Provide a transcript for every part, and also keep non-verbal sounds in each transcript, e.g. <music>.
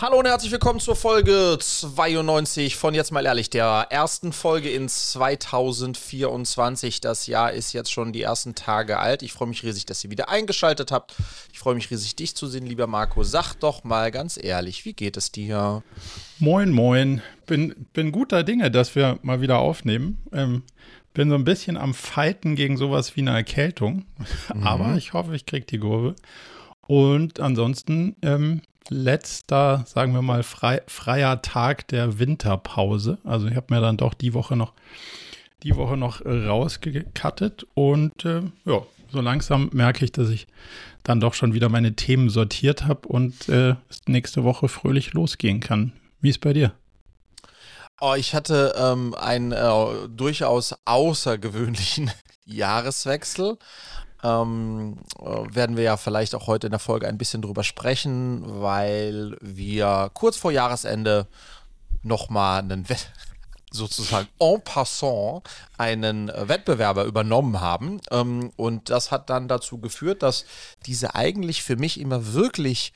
Hallo und herzlich willkommen zur Folge 92 von Jetzt mal ehrlich, der ersten Folge in 2024. Das Jahr ist jetzt schon die ersten Tage alt. Ich freue mich riesig, dass ihr wieder eingeschaltet habt. Ich freue mich riesig, dich zu sehen, lieber Marco. Sag doch mal ganz ehrlich, wie geht es dir? Moin, moin. Bin, bin guter Dinge, dass wir mal wieder aufnehmen. Ähm, bin so ein bisschen am Fighten gegen sowas wie eine Erkältung. <laughs> Mhm. Aber ich hoffe, ich kriege die Kurve. Und ansonsten ähm, letzter, sagen wir mal, frei, freier Tag der Winterpause. Also ich habe mir dann doch die Woche noch die Woche noch rausgekattet und äh, ja, so langsam merke ich, dass ich dann doch schon wieder meine Themen sortiert habe und äh, nächste Woche fröhlich losgehen kann. Wie ist bei dir? Oh, ich hatte ähm, einen äh, durchaus außergewöhnlichen <laughs> Jahreswechsel ähm, äh, werden wir ja vielleicht auch heute in der Folge ein bisschen drüber sprechen, weil wir kurz vor Jahresende nochmal einen Wett <laughs> sozusagen en passant einen Wettbewerber übernommen haben. Ähm, und das hat dann dazu geführt, dass diese eigentlich für mich immer wirklich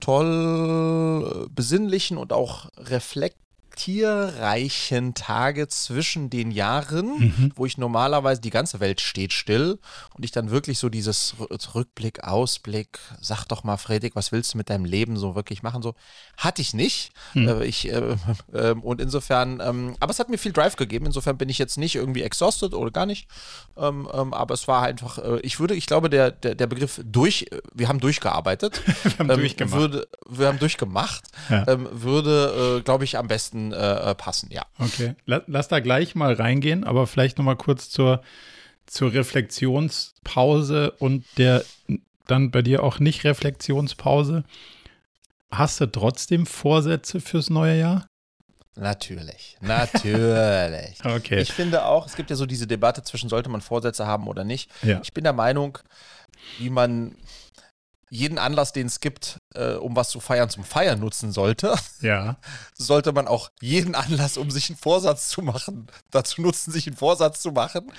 toll besinnlichen und auch reflekt tierreichen Tage zwischen den Jahren, mhm. wo ich normalerweise, die ganze Welt steht still und ich dann wirklich so dieses Rückblick, Ausblick, sag doch mal, Fredrik, was willst du mit deinem Leben so wirklich machen? So hatte ich nicht. Mhm. Äh, ich, äh, äh, und insofern, ähm, aber es hat mir viel Drive gegeben. Insofern bin ich jetzt nicht irgendwie exhausted oder gar nicht. Ähm, ähm, aber es war einfach, äh, ich würde, ich glaube, der, der, der Begriff durch, wir haben durchgearbeitet. <laughs> wir haben ähm, durchgemacht. Würde, wir haben durchgemacht. Ja. Ähm, würde, äh, glaube ich, am besten äh, äh, passen, ja. Okay, lass da gleich mal reingehen, aber vielleicht noch mal kurz zur, zur Reflexionspause und der dann bei dir auch nicht Reflexionspause. Hast du trotzdem Vorsätze fürs neue Jahr? Natürlich, natürlich. <laughs> okay. Ich finde auch, es gibt ja so diese Debatte zwischen, sollte man Vorsätze haben oder nicht. Ja. Ich bin der Meinung, wie man jeden Anlass, den es gibt, äh, um was zu feiern, zum Feiern nutzen sollte, <laughs> ja. sollte man auch jeden Anlass, um sich einen Vorsatz zu machen, <laughs> dazu nutzen, sich einen Vorsatz zu machen.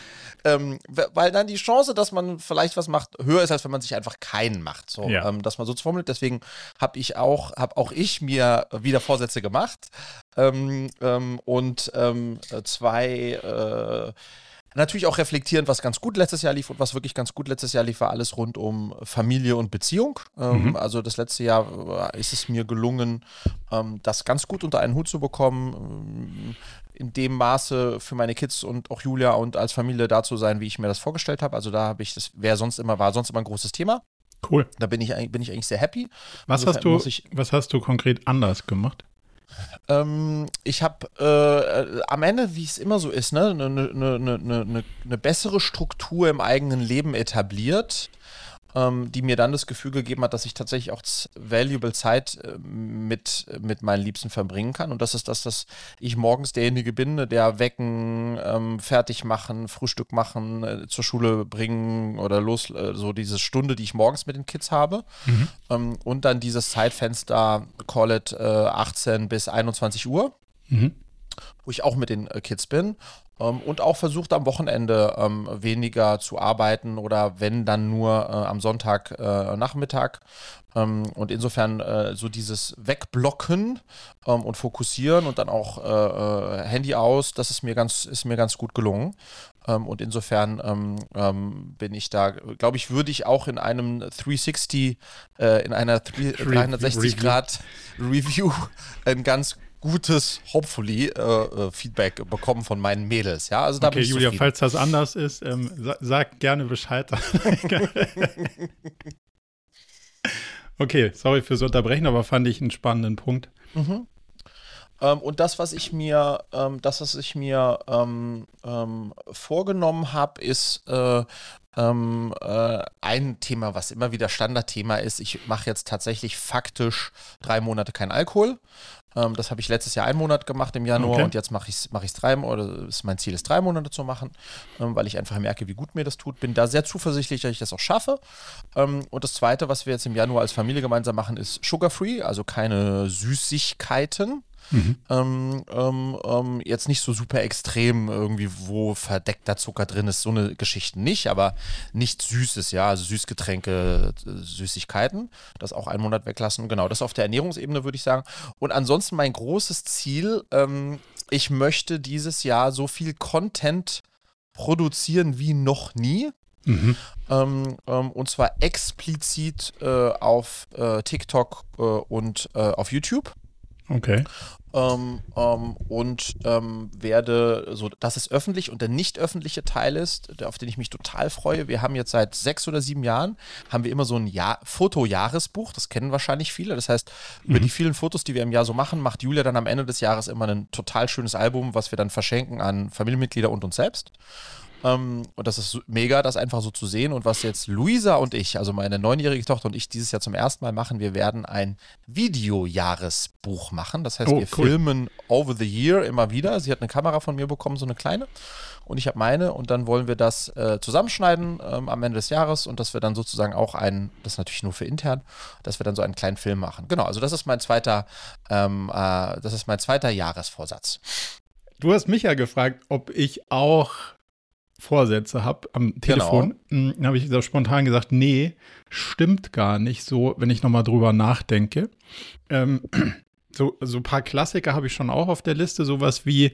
Ähm, weil dann die Chance, dass man vielleicht was macht, höher ist, als wenn man sich einfach keinen macht. So, ja. ähm, dass man so formuliert. Deswegen habe ich auch, habe auch ich mir wieder Vorsätze gemacht. Ähm, ähm und ähm, zwei äh, Natürlich auch reflektierend, was ganz gut letztes Jahr lief und was wirklich ganz gut letztes Jahr lief, war alles rund um Familie und Beziehung. Ähm, mhm. Also das letzte Jahr ist es mir gelungen, ähm, das ganz gut unter einen Hut zu bekommen, ähm, in dem Maße für meine Kids und auch Julia und als Familie da zu sein, wie ich mir das vorgestellt habe. Also da habe ich, das wäre sonst immer, war sonst immer ein großes Thema. Cool. Da bin ich, bin ich eigentlich sehr happy. Was hast, du, was hast du konkret anders gemacht? Ähm, ich habe äh, am Ende, wie es immer so ist, ne, eine ne, ne, ne, ne, ne bessere Struktur im eigenen Leben etabliert ähm, die mir dann das Gefühl gegeben hat, dass ich tatsächlich auch valuable Zeit äh, mit, mit meinen Liebsten verbringen kann. Und das ist das, dass ich morgens derjenige bin, der wecken, ähm, fertig machen, Frühstück machen, äh, zur Schule bringen oder los, äh, so diese Stunde, die ich morgens mit den Kids habe. Mhm. Ähm, und dann dieses Zeitfenster, call it äh, 18 bis 21 Uhr. Mhm wo ich auch mit den äh, Kids bin ähm, und auch versucht am Wochenende ähm, weniger zu arbeiten oder wenn dann nur äh, am Sonntag äh, Nachmittag. Ähm, und insofern äh, so dieses Wegblocken ähm, und Fokussieren und dann auch äh, äh, Handy aus, das ist mir ganz, ist mir ganz gut gelungen. Ähm, und insofern ähm, bin ich da, glaube ich, würde ich auch in einem 360, äh, in einer 360 Grad Review ein ganz gutes, hopefully, äh, äh, Feedback bekommen von meinen Mädels. Ja, also da okay, Julia, zufrieden. falls das anders ist, ähm, sa sag gerne Bescheid. <laughs> okay, sorry fürs Unterbrechen, aber fand ich einen spannenden Punkt. Mhm. Ähm, und das, was ich mir, ähm, das, was ich mir ähm, ähm vorgenommen habe, ist äh, ähm, äh, ein Thema, was immer wieder Standardthema ist. Ich mache jetzt tatsächlich faktisch drei Monate kein Alkohol. Ähm, das habe ich letztes Jahr einen Monat gemacht im Januar okay. und jetzt mache ich es mach drei oder ist mein Ziel ist drei Monate zu machen, ähm, weil ich einfach merke, wie gut mir das tut. Bin da sehr zuversichtlich, dass ich das auch schaffe. Ähm, und das Zweite, was wir jetzt im Januar als Familie gemeinsam machen, ist Sugar Free, also keine Süßigkeiten. Mhm. Ähm, ähm, ähm, jetzt nicht so super extrem irgendwie, wo verdeckter Zucker drin ist, so eine Geschichte nicht, aber nichts Süßes, ja, also Süßgetränke, Süßigkeiten, das auch einen Monat weglassen. Genau, das auf der Ernährungsebene würde ich sagen. Und ansonsten mein großes Ziel, ähm, ich möchte dieses Jahr so viel Content produzieren wie noch nie. Mhm. Ähm, ähm, und zwar explizit äh, auf äh, TikTok äh, und äh, auf YouTube. Okay. Ähm, ähm, und ähm, werde, so dass es öffentlich und der nicht öffentliche Teil ist, der, auf den ich mich total freue. Wir haben jetzt seit sechs oder sieben Jahren, haben wir immer so ein Jahr, Fotojahresbuch, das kennen wahrscheinlich viele. Das heißt, mhm. über die vielen Fotos, die wir im Jahr so machen, macht Julia dann am Ende des Jahres immer ein total schönes Album, was wir dann verschenken an Familienmitglieder und uns selbst. Ähm, und das ist mega, das einfach so zu sehen. Und was jetzt Luisa und ich, also meine neunjährige Tochter und ich, dieses Jahr zum ersten Mal machen, wir werden ein Videojahresbuch machen. Das heißt, oh, wir cool. filmen over the year immer wieder. Sie hat eine Kamera von mir bekommen, so eine kleine. Und ich habe meine. Und dann wollen wir das äh, zusammenschneiden ähm, am Ende des Jahres und dass wir dann sozusagen auch einen, das ist natürlich nur für intern, dass wir dann so einen kleinen Film machen. Genau, also das ist mein zweiter, ähm, äh, das ist mein zweiter Jahresvorsatz. Du hast mich ja gefragt, ob ich auch Vorsätze habe am Telefon, genau. Hm, habe ich so spontan gesagt, nee, stimmt gar nicht so, wenn ich nochmal drüber nachdenke. Ähm, <clears throat> so, so ein paar Klassiker habe ich schon auch auf der Liste, sowas wie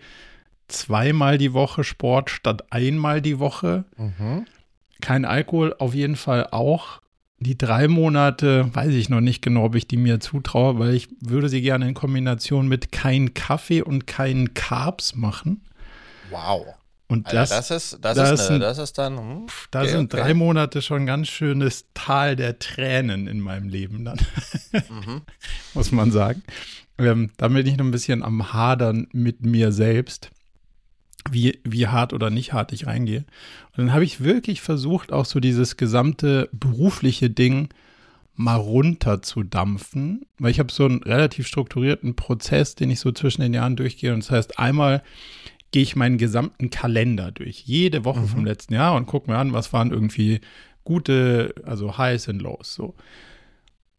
zweimal die Woche Sport statt einmal die Woche. Mhm. Kein Alkohol auf jeden Fall auch. Die drei Monate weiß ich noch nicht genau, ob ich die mir zutraue, weil ich würde sie gerne in Kombination mit kein Kaffee und keinen Carbs machen. Wow. Und das, Alter, das, ist, das, das, ist, eine, das ist dann. Hm, da okay, sind okay. drei Monate schon ein ganz schönes Tal der Tränen in meinem Leben dann. mhm. <laughs> Muss man sagen. Ähm, da bin ich noch ein bisschen am Hadern mit mir selbst, wie, wie hart oder nicht hart ich reingehe. Und dann habe ich wirklich versucht, auch so dieses gesamte berufliche Ding mal runterzudampfen, weil ich habe so einen relativ strukturierten Prozess, den ich so zwischen den Jahren durchgehe. Und das heißt, einmal gehe ich meinen gesamten Kalender durch, jede Woche mhm. vom letzten Jahr und gucke mir an, was waren irgendwie gute, also Highs und Lows. So.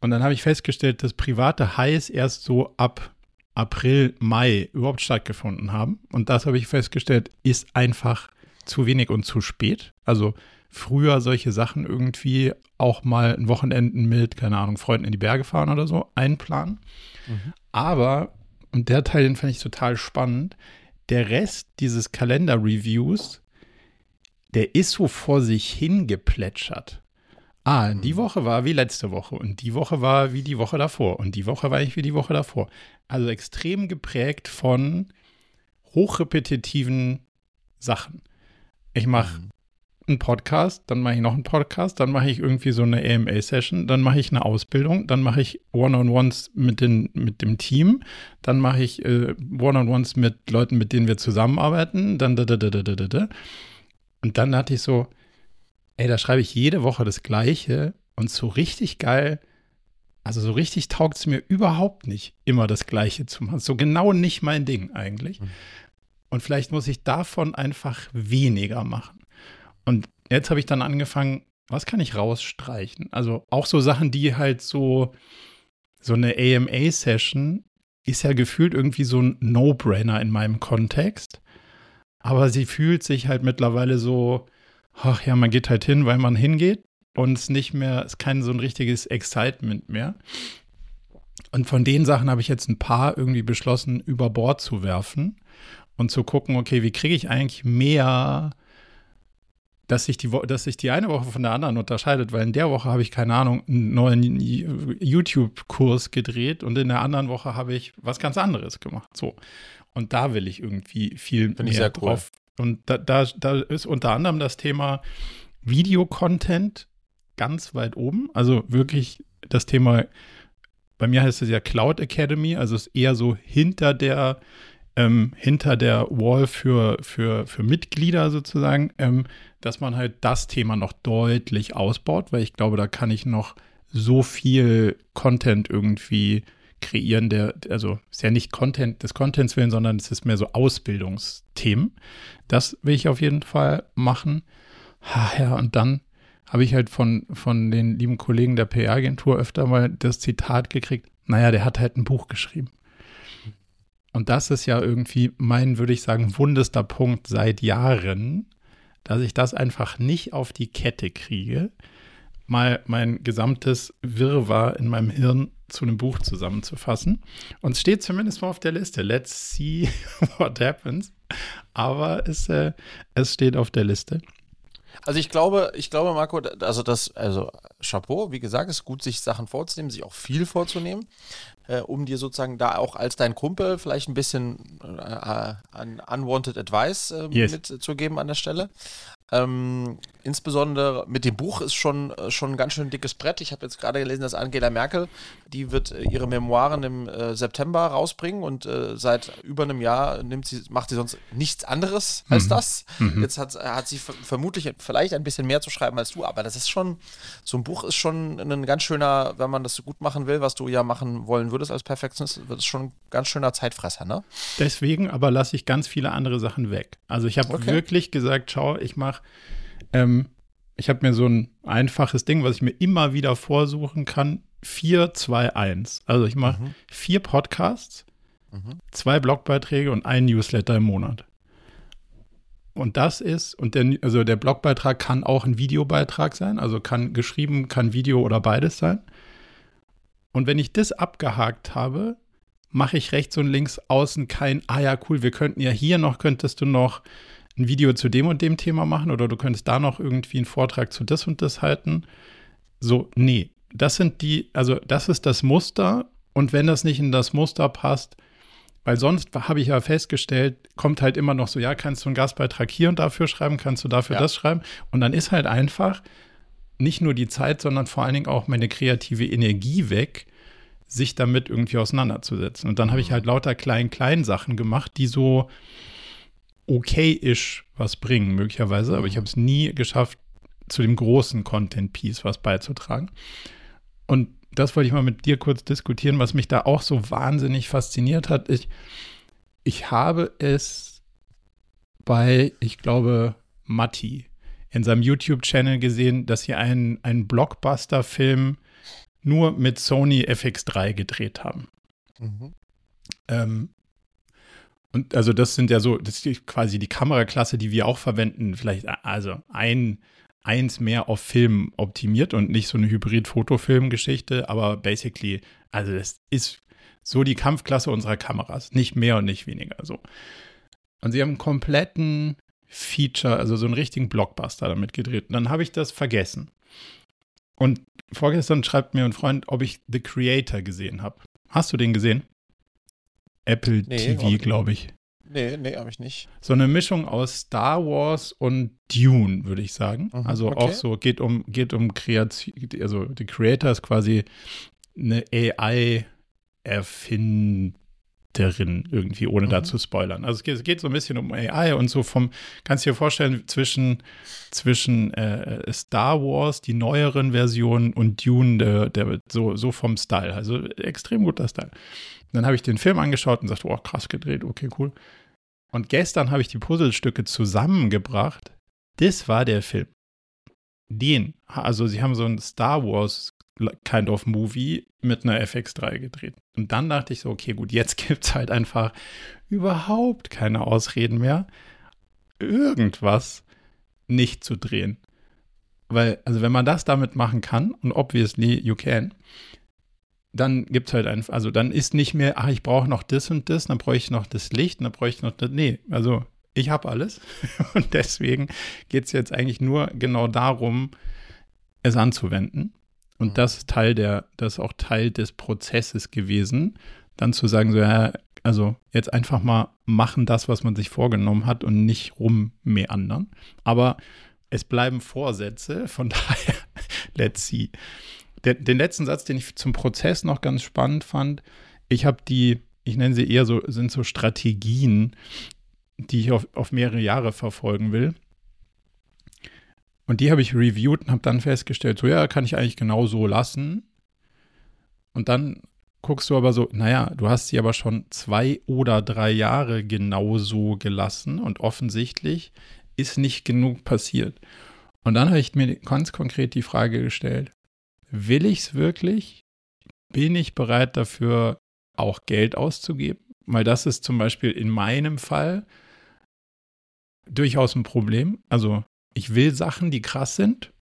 Und dann habe ich festgestellt, dass private Highs erst so ab April, Mai überhaupt stattgefunden haben. Und das habe ich festgestellt, ist einfach zu wenig und zu spät. Also früher solche Sachen irgendwie auch mal ein Wochenenden mit, keine Ahnung, Freunden in die Berge fahren oder so einplanen. Mhm. Aber, und der Teil, den fand ich total spannend, der Rest dieses Kalender-Reviews, der ist so vor sich hingeplätschert. Ah, die mhm. Woche war wie letzte Woche und die Woche war wie die Woche davor und die Woche war ich wie die Woche davor. Also extrem geprägt von hochrepetitiven Sachen. Ich mache mhm einen Podcast, dann mache ich noch einen Podcast, dann mache ich irgendwie so eine AMA-Session, dann mache ich eine Ausbildung, dann mache ich One-on-Ones mit, mit dem Team, dann mache ich äh, One-on-Ones mit Leuten, mit denen wir zusammenarbeiten, dann da, da, da, da, da, da. Und dann hatte ich so, ey, da schreibe ich jede Woche das Gleiche und so richtig geil, also so richtig taugt es mir überhaupt nicht, immer das Gleiche zu machen. So genau nicht mein Ding eigentlich. Mhm. Und vielleicht muss ich davon einfach weniger machen. Und jetzt habe ich dann angefangen, was kann ich rausstreichen? Also auch so Sachen, die halt so, so eine AMA-Session ist ja gefühlt irgendwie so ein No-Brainer in meinem Kontext. Aber sie fühlt sich halt mittlerweile so, ach ja, man geht halt hin, weil man hingeht und es nicht mehr, es ist kein so ein richtiges Excitement mehr. Und von den Sachen habe ich jetzt ein paar irgendwie beschlossen, über Bord zu werfen und zu gucken, okay, wie kriege ich eigentlich mehr dass sich, die, dass sich die eine Woche von der anderen unterscheidet, weil in der Woche habe ich, keine Ahnung, einen neuen YouTube-Kurs gedreht und in der anderen Woche habe ich was ganz anderes gemacht. So. Und da will ich irgendwie viel Find mehr drauf. Cool. Und da, da, da ist unter anderem das Thema Videocontent ganz weit oben. Also wirklich das Thema, bei mir heißt es ja Cloud Academy, also es ist eher so hinter der ähm, hinter der Wall für, für, für Mitglieder sozusagen, ähm, dass man halt das Thema noch deutlich ausbaut, weil ich glaube, da kann ich noch so viel Content irgendwie kreieren, der, also ist ja nicht Content des Contents willen, sondern es ist mehr so Ausbildungsthemen. Das will ich auf jeden Fall machen. Ha, ja, und dann habe ich halt von, von den lieben Kollegen der PR-Agentur öfter mal das Zitat gekriegt, naja, der hat halt ein Buch geschrieben. Und das ist ja irgendwie mein, würde ich sagen, wundester Punkt seit Jahren, dass ich das einfach nicht auf die Kette kriege, mal mein gesamtes Wirrwarr in meinem Hirn zu einem Buch zusammenzufassen. Und es steht zumindest mal auf der Liste. Let's see <laughs> what happens. Aber es, äh, es steht auf der Liste. Also ich glaube, ich glaube, Marco, also das, also Chapeau, wie gesagt, ist gut, sich Sachen vorzunehmen, sich auch viel vorzunehmen, äh, um dir sozusagen da auch als dein Kumpel vielleicht ein bisschen äh, an unwanted Advice äh, yes. mitzugeben an der Stelle. Ähm, insbesondere mit dem Buch ist schon, äh, schon ein ganz schön dickes Brett. Ich habe jetzt gerade gelesen, dass Angela Merkel, die wird äh, ihre Memoiren im äh, September rausbringen und äh, seit über einem Jahr nimmt sie, macht sie sonst nichts anderes als mhm. das. Mhm. Jetzt hat, hat sie vermutlich vielleicht ein bisschen mehr zu schreiben als du, aber das ist schon, so ein Buch ist schon ein ganz schöner, wenn man das so gut machen will, was du ja machen wollen würdest als Perfektionist, wird es schon ein ganz schöner Zeitfresser, ne? Deswegen aber lasse ich ganz viele andere Sachen weg. Also ich habe okay. wirklich gesagt, schau, ich mache ähm, ich habe mir so ein einfaches Ding, was ich mir immer wieder vorsuchen kann. 4, 2, 1. Also ich mache mhm. vier Podcasts, mhm. zwei Blogbeiträge und ein Newsletter im Monat. Und das ist, und der, also der Blogbeitrag kann auch ein Videobeitrag sein, also kann geschrieben, kann Video oder beides sein. Und wenn ich das abgehakt habe, mache ich rechts und links außen kein, ah ja, cool, wir könnten ja hier noch, könntest du noch ein Video zu dem und dem Thema machen oder du könntest da noch irgendwie einen Vortrag zu das und das halten. So, nee, das sind die, also das ist das Muster und wenn das nicht in das Muster passt, weil sonst habe ich ja festgestellt, kommt halt immer noch so, ja, kannst du einen Gastbeitrag hier und dafür schreiben, kannst du dafür ja. das schreiben und dann ist halt einfach nicht nur die Zeit, sondern vor allen Dingen auch meine kreative Energie weg, sich damit irgendwie auseinanderzusetzen. Und dann habe ich mhm. halt lauter klein-klein Sachen gemacht, die so, okay-ish was bringen, möglicherweise, aber ich habe es nie geschafft, zu dem großen Content-Piece was beizutragen. Und das wollte ich mal mit dir kurz diskutieren, was mich da auch so wahnsinnig fasziniert hat. Ich, ich habe es bei, ich glaube, Matti in seinem YouTube-Channel gesehen, dass sie einen, einen Blockbuster-Film nur mit Sony FX3 gedreht haben. Mhm. Ähm, und also das sind ja so, das ist quasi die Kameraklasse, die wir auch verwenden, vielleicht also ein, eins mehr auf Film optimiert und nicht so eine Hybrid-Fotofilm-Geschichte, aber basically, also das ist so die Kampfklasse unserer Kameras, nicht mehr und nicht weniger so. Und sie haben einen kompletten Feature, also so einen richtigen Blockbuster damit gedreht. Und dann habe ich das vergessen. Und vorgestern schreibt mir ein Freund, ob ich The Creator gesehen habe. Hast du den gesehen? Apple nee, TV, glaube ich. Nee, nee, habe ich nicht. So eine Mischung aus Star Wars und Dune, würde ich sagen. Mhm, also okay. auch so, geht um, geht um Kreation, also die Creator ist quasi eine AI-Erfinderin irgendwie, ohne mhm. da zu spoilern. Also es geht, es geht, so ein bisschen um AI und so vom, kannst du dir vorstellen, zwischen, zwischen äh, Star Wars, die neueren Versionen und Dune, der, der, so, so vom Style. Also extrem guter Style dann habe ich den Film angeschaut und sagte, oh, krass gedreht, okay, cool. Und gestern habe ich die Puzzlestücke zusammengebracht. Das war der Film. Den, also sie haben so ein Star Wars kind of Movie mit einer FX3 gedreht. Und dann dachte ich so, okay, gut, jetzt <laughs> gibt es halt einfach überhaupt keine Ausreden mehr, irgendwas nicht zu drehen. Weil, also wenn man das damit machen kann, und obviously you can, dann gibt es halt einfach, also dann ist nicht mehr, ach, ich brauche noch das und das, dann bräuchte ich noch das Licht, dann bräuchte ich noch das. Nee, also ich habe alles. <laughs> Und deswegen geht es jetzt eigentlich nur genau darum, es anzuwenden. Und mhm. das ist Teil der, das ist auch Teil des Prozesses gewesen, dann zu sagen, so, ja, also jetzt einfach mal machen das, was man sich vorgenommen hat und nicht rummeandern. Aber es bleiben Vorsätze, von <laughs> daher, let's see den, den letzten Satz, den ich zum Prozess noch ganz spannend fand, ich habe die, ich nenne sie eher so, sind so Strategien, die ich auf, auf mehrere Jahre verfolgen will. Und die habe ich reviewed und habe dann festgestellt, so ja, kann ich eigentlich genau so lassen. Und dann guckst du aber so, naja, du hast sie aber schon zwei oder drei Jahre genau so gelassen und offensichtlich ist nicht genug passiert. Und dann habe ich mir ganz konkret die Frage gestellt, will ich es wirklich? Bin ich bereit dafür, auch Geld auszugeben? weil das ist zum Beispiel in meinem Fall durchaus ein Problem. Also ich will Sachen, die krass sind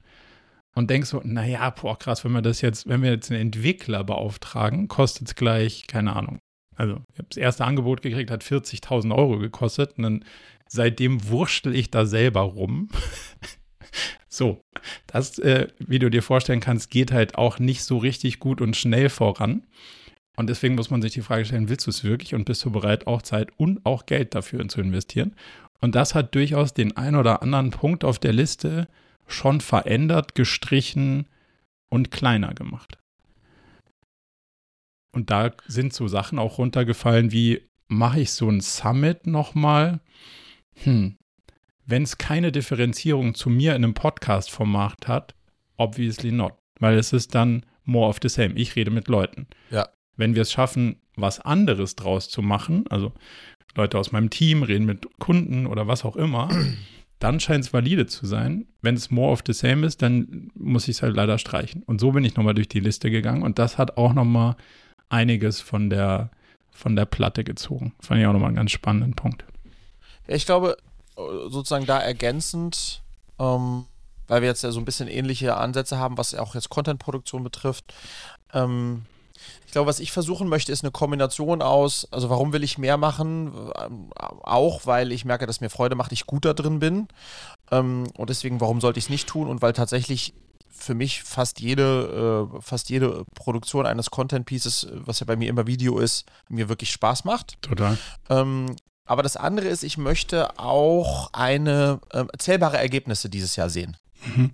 und denk so, naja, boah, krass, wenn wir das jetzt, wenn wir jetzt einen Entwickler beauftragen, kostet es gleich, keine Ahnung. Also ich habe das erste Angebot gekriegt, hat 40.000 Euro gekostet und dann seitdem wurschtel ich da selber rum. <laughs> so, das, äh, wie du dir vorstellen kannst, geht halt auch nicht so richtig gut und schnell voran. Und deswegen muss man sich die Frage stellen, willst du es wirklich und bist du bereit, auch Zeit und auch Geld dafür zu investieren? Und das hat durchaus den ein oder anderen Punkt auf der Liste schon verändert, gestrichen und kleiner gemacht. Und da sind so Sachen auch runtergefallen wie, mache ich so ein Summit nochmal? Hm. Wenn es keine Differenzierung zu mir in einem Podcast-Format hat, obviously not. Weil es ist dann more of the same. Ich rede mit Leuten. Ja wenn wir es schaffen, was anderes draus zu machen, also Leute aus meinem Team reden mit Kunden oder was auch immer, <clears throat> dann scheint es valide zu sein. Wenn es more of the same ist, dann muss ich es halt leider streichen. Und so bin ich nochmal durch die Liste gegangen und das hat auch nochmal einiges von der, von der Platte gezogen. Fand ich auch nochmal einen ganz spannenden Punkt. Ich glaube, sozusagen da ergänzend, ähm, weil wir jetzt ja so ein bisschen ähnliche Ansätze haben, was auch jetzt Content-Produktion betrifft, ähm, ich glaube, was ich versuchen möchte, ist eine Kombination aus, also warum will ich mehr machen? Ähm, auch, weil ich merke, dass mir Freude macht, ich gut da drin bin. Ähm, und deswegen, warum sollte ich es nicht tun? Und weil tatsächlich für mich fast jede, äh, fast jede Produktion eines Content Pieces, was ja bei mir immer Video ist, mir wirklich Spaß macht. Total. Aber das andere ist, ich möchte auch eine äh, zählbare Ergebnisse dieses Jahr sehen. Mhm.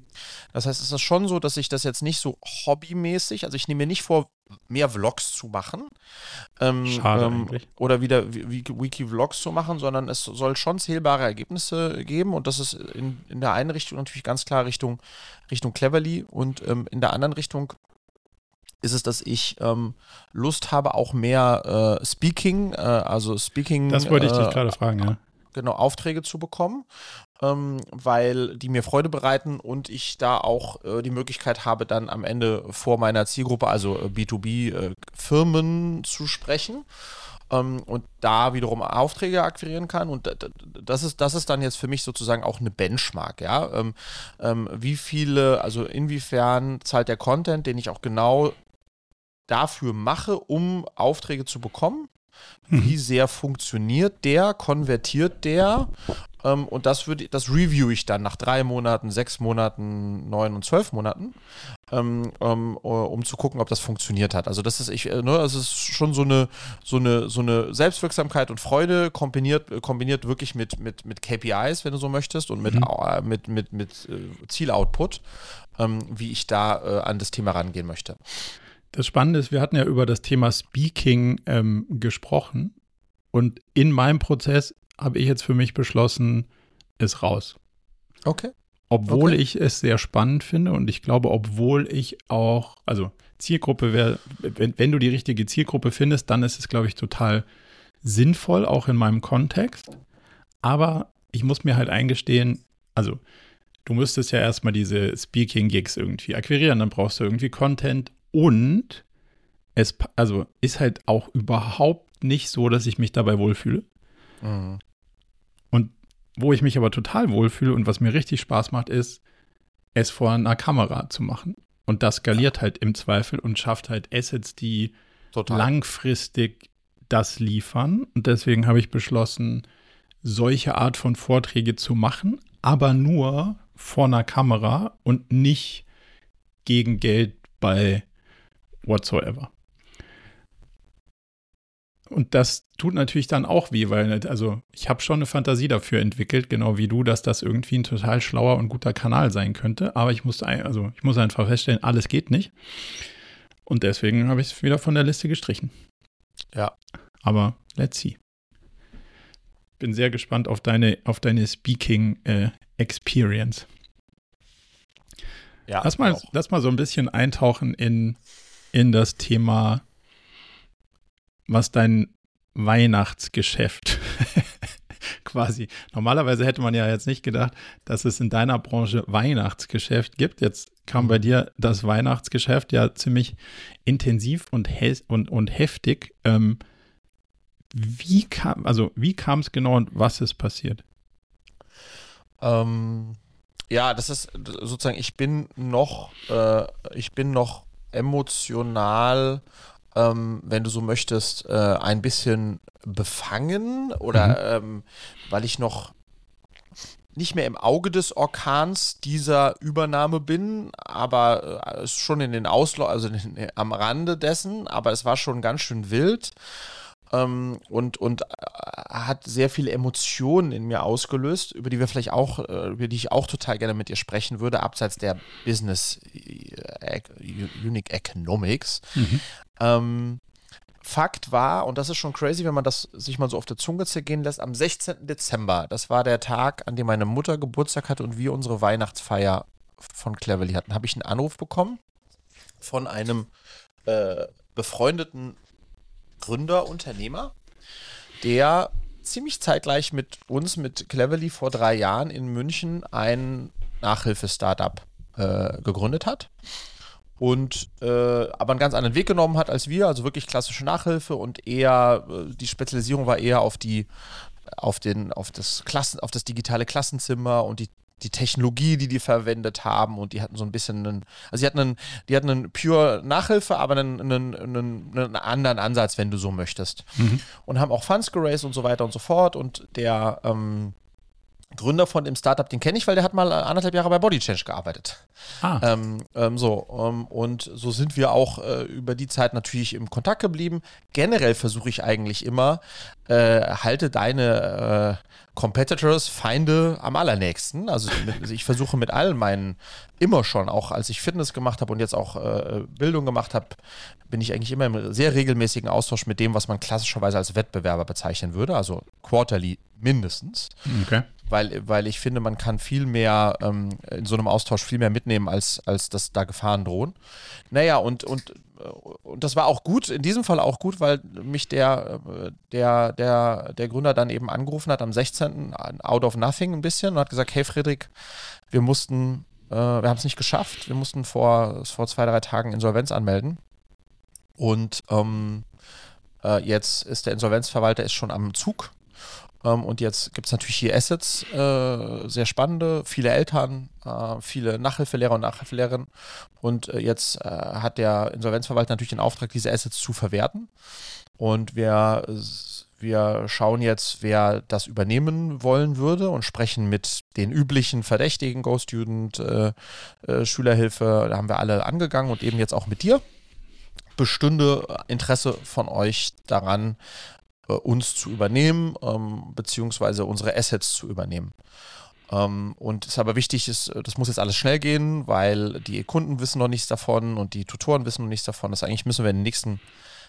Das heißt, es ist schon so, dass ich das jetzt nicht so hobbymäßig, also ich nehme mir nicht vor, mehr Vlogs zu machen. Ähm, Schade ähm. Oder wieder Wiki-Vlogs zu machen, sondern es soll schon zählbare Ergebnisse geben und das ist in, in der einen Richtung natürlich ganz klar Richtung, Richtung Cleverly und ähm, in der anderen Richtung ist es, dass ich ähm, Lust habe, auch mehr äh, Speaking, äh, also Speaking. Das wollte ich dich äh, gerade fragen, ja. Genau, Aufträge zu bekommen ähm, weil die mir Freude bereiten und ich da auch äh, die Möglichkeit habe, dann am Ende vor meiner Zielgruppe, also äh, B2B-Firmen äh, zu sprechen ähm, und da wiederum Aufträge akquirieren kann. Und das ist, das ist dann jetzt für mich sozusagen auch eine Benchmark, ja. Ähm, ähm, wie viele, also inwiefern zahlt der Content, den ich auch genau dafür mache, um Aufträge zu bekommen, mhm. wie sehr funktioniert der, konvertiert der ähm, und das, würde, das review ich dann nach drei Monaten, sechs Monaten, neun und zwölf Monaten, ähm, ähm, um zu gucken, ob das funktioniert hat. Also das ist ich, äh, ne, das ist schon so eine, so eine, so eine Selbstwirksamkeit und Freude kombiniert, kombiniert wirklich mit, mit, mit KPIs, wenn du so möchtest, und mit, mhm. äh, mit, mit, mit äh, Zieloutput, ähm, wie ich da äh, an das Thema rangehen möchte. Das Spannende ist, wir hatten ja über das Thema Speaking ähm, gesprochen. Und in meinem Prozess habe ich jetzt für mich beschlossen, ist raus. Okay. Obwohl okay. ich es sehr spannend finde und ich glaube, obwohl ich auch, also Zielgruppe wäre, wenn, wenn du die richtige Zielgruppe findest, dann ist es, glaube ich, total sinnvoll, auch in meinem Kontext. Aber ich muss mir halt eingestehen, also du müsstest ja erstmal diese Speaking-Gigs irgendwie akquirieren, dann brauchst du irgendwie Content und es also ist halt auch überhaupt nicht so, dass ich mich dabei wohlfühle. Mhm. Und wo ich mich aber total wohlfühle und was mir richtig Spaß macht, ist, es vor einer Kamera zu machen. Und das skaliert ja. halt im Zweifel und schafft halt Assets, die total. langfristig das liefern. Und deswegen habe ich beschlossen, solche Art von Vorträge zu machen, aber nur vor einer Kamera und nicht gegen Geld bei whatsoever. Und das tut natürlich dann auch weh, weil also ich habe schon eine Fantasie dafür entwickelt, genau wie du, dass das irgendwie ein total schlauer und guter Kanal sein könnte. Aber ich muss, also ich muss einfach feststellen, alles geht nicht. Und deswegen habe ich es wieder von der Liste gestrichen. Ja. Aber let's see. Bin sehr gespannt auf deine, auf deine Speaking äh, Experience. Ja, lass mal, lass mal so ein bisschen eintauchen in, in das Thema was dein Weihnachtsgeschäft <laughs> quasi. Normalerweise hätte man ja jetzt nicht gedacht, dass es in deiner Branche Weihnachtsgeschäft gibt. Jetzt kam bei mhm. dir das Weihnachtsgeschäft ja ziemlich intensiv und, und, und heftig. Ähm, wie kam, also wie kam es genau und was ist passiert? Ähm, ja, das ist sozusagen, ich bin noch, äh, ich bin noch emotional, ähm, wenn du so möchtest, äh, ein bisschen befangen oder mhm. ähm, weil ich noch nicht mehr im Auge des Orkans dieser Übernahme bin, aber äh, schon in den Ausläufern, also in, am Rande dessen, aber es war schon ganz schön wild ähm, und, und äh, hat sehr viele Emotionen in mir ausgelöst, über die wir vielleicht auch, äh, über die ich auch total gerne mit dir sprechen würde, abseits der Business äh, Unique Economics. Mhm. Ähm, Fakt war, und das ist schon crazy, wenn man das sich mal so auf der Zunge zergehen lässt, am 16. Dezember, das war der Tag, an dem meine Mutter Geburtstag hatte und wir unsere Weihnachtsfeier von Cleverly hatten, habe ich einen Anruf bekommen von einem äh, befreundeten Gründer, Unternehmer, der ziemlich zeitgleich mit uns, mit Cleverly, vor drei Jahren in München ein Nachhilfe-Startup äh, gegründet hat. Und äh, aber einen ganz anderen Weg genommen hat als wir, also wirklich klassische Nachhilfe und eher, äh, die Spezialisierung war eher auf die, auf den, auf das Klassen, auf das digitale Klassenzimmer und die die Technologie, die die verwendet haben und die hatten so ein bisschen einen, also die hatten einen, die hatten einen pure Nachhilfe, aber einen, einen, einen, einen anderen Ansatz, wenn du so möchtest. Mhm. Und haben auch Funds geraced und so weiter und so fort und der ähm, Gründer von dem Startup, den kenne ich, weil der hat mal anderthalb Jahre bei Body Change gearbeitet. Ah. Ähm, ähm, so, ähm, und so sind wir auch äh, über die Zeit natürlich im Kontakt geblieben. Generell versuche ich eigentlich immer, äh, halte deine äh, Competitors, Feinde am allernächsten. Also mit, <laughs> ich versuche mit allen meinen immer schon, auch als ich Fitness gemacht habe und jetzt auch äh, Bildung gemacht habe, bin ich eigentlich immer im sehr regelmäßigen Austausch mit dem, was man klassischerweise als Wettbewerber bezeichnen würde, also quarterly mindestens. Okay. Weil, weil ich finde, man kann viel mehr ähm, in so einem Austausch viel mehr mitnehmen, als, als dass da Gefahren drohen. Naja, und, und und das war auch gut, in diesem Fall auch gut, weil mich der, der, der, der Gründer dann eben angerufen hat am 16. out of nothing ein bisschen und hat gesagt, hey Friedrich, wir mussten, äh, wir haben es nicht geschafft, wir mussten vor, vor zwei, drei Tagen Insolvenz anmelden. Und ähm, äh, jetzt ist der Insolvenzverwalter ist schon am Zug ähm, und jetzt gibt es natürlich hier Assets, äh, sehr spannende, viele Eltern, äh, viele Nachhilfelehrer und Nachhilfelehrerinnen. Und äh, jetzt äh, hat der Insolvenzverwalter natürlich den Auftrag, diese Assets zu verwerten. Und wir, wir schauen jetzt, wer das übernehmen wollen würde und sprechen mit den üblichen Verdächtigen, Go-Student, äh, äh, Schülerhilfe, da haben wir alle angegangen und eben jetzt auch mit dir bestünde Interesse von euch daran, äh, uns zu übernehmen, ähm, beziehungsweise unsere Assets zu übernehmen. Ähm, und es ist aber wichtig, ist, äh, das muss jetzt alles schnell gehen, weil die Kunden wissen noch nichts davon und die Tutoren wissen noch nichts davon. Das eigentlich müssen wir in den nächsten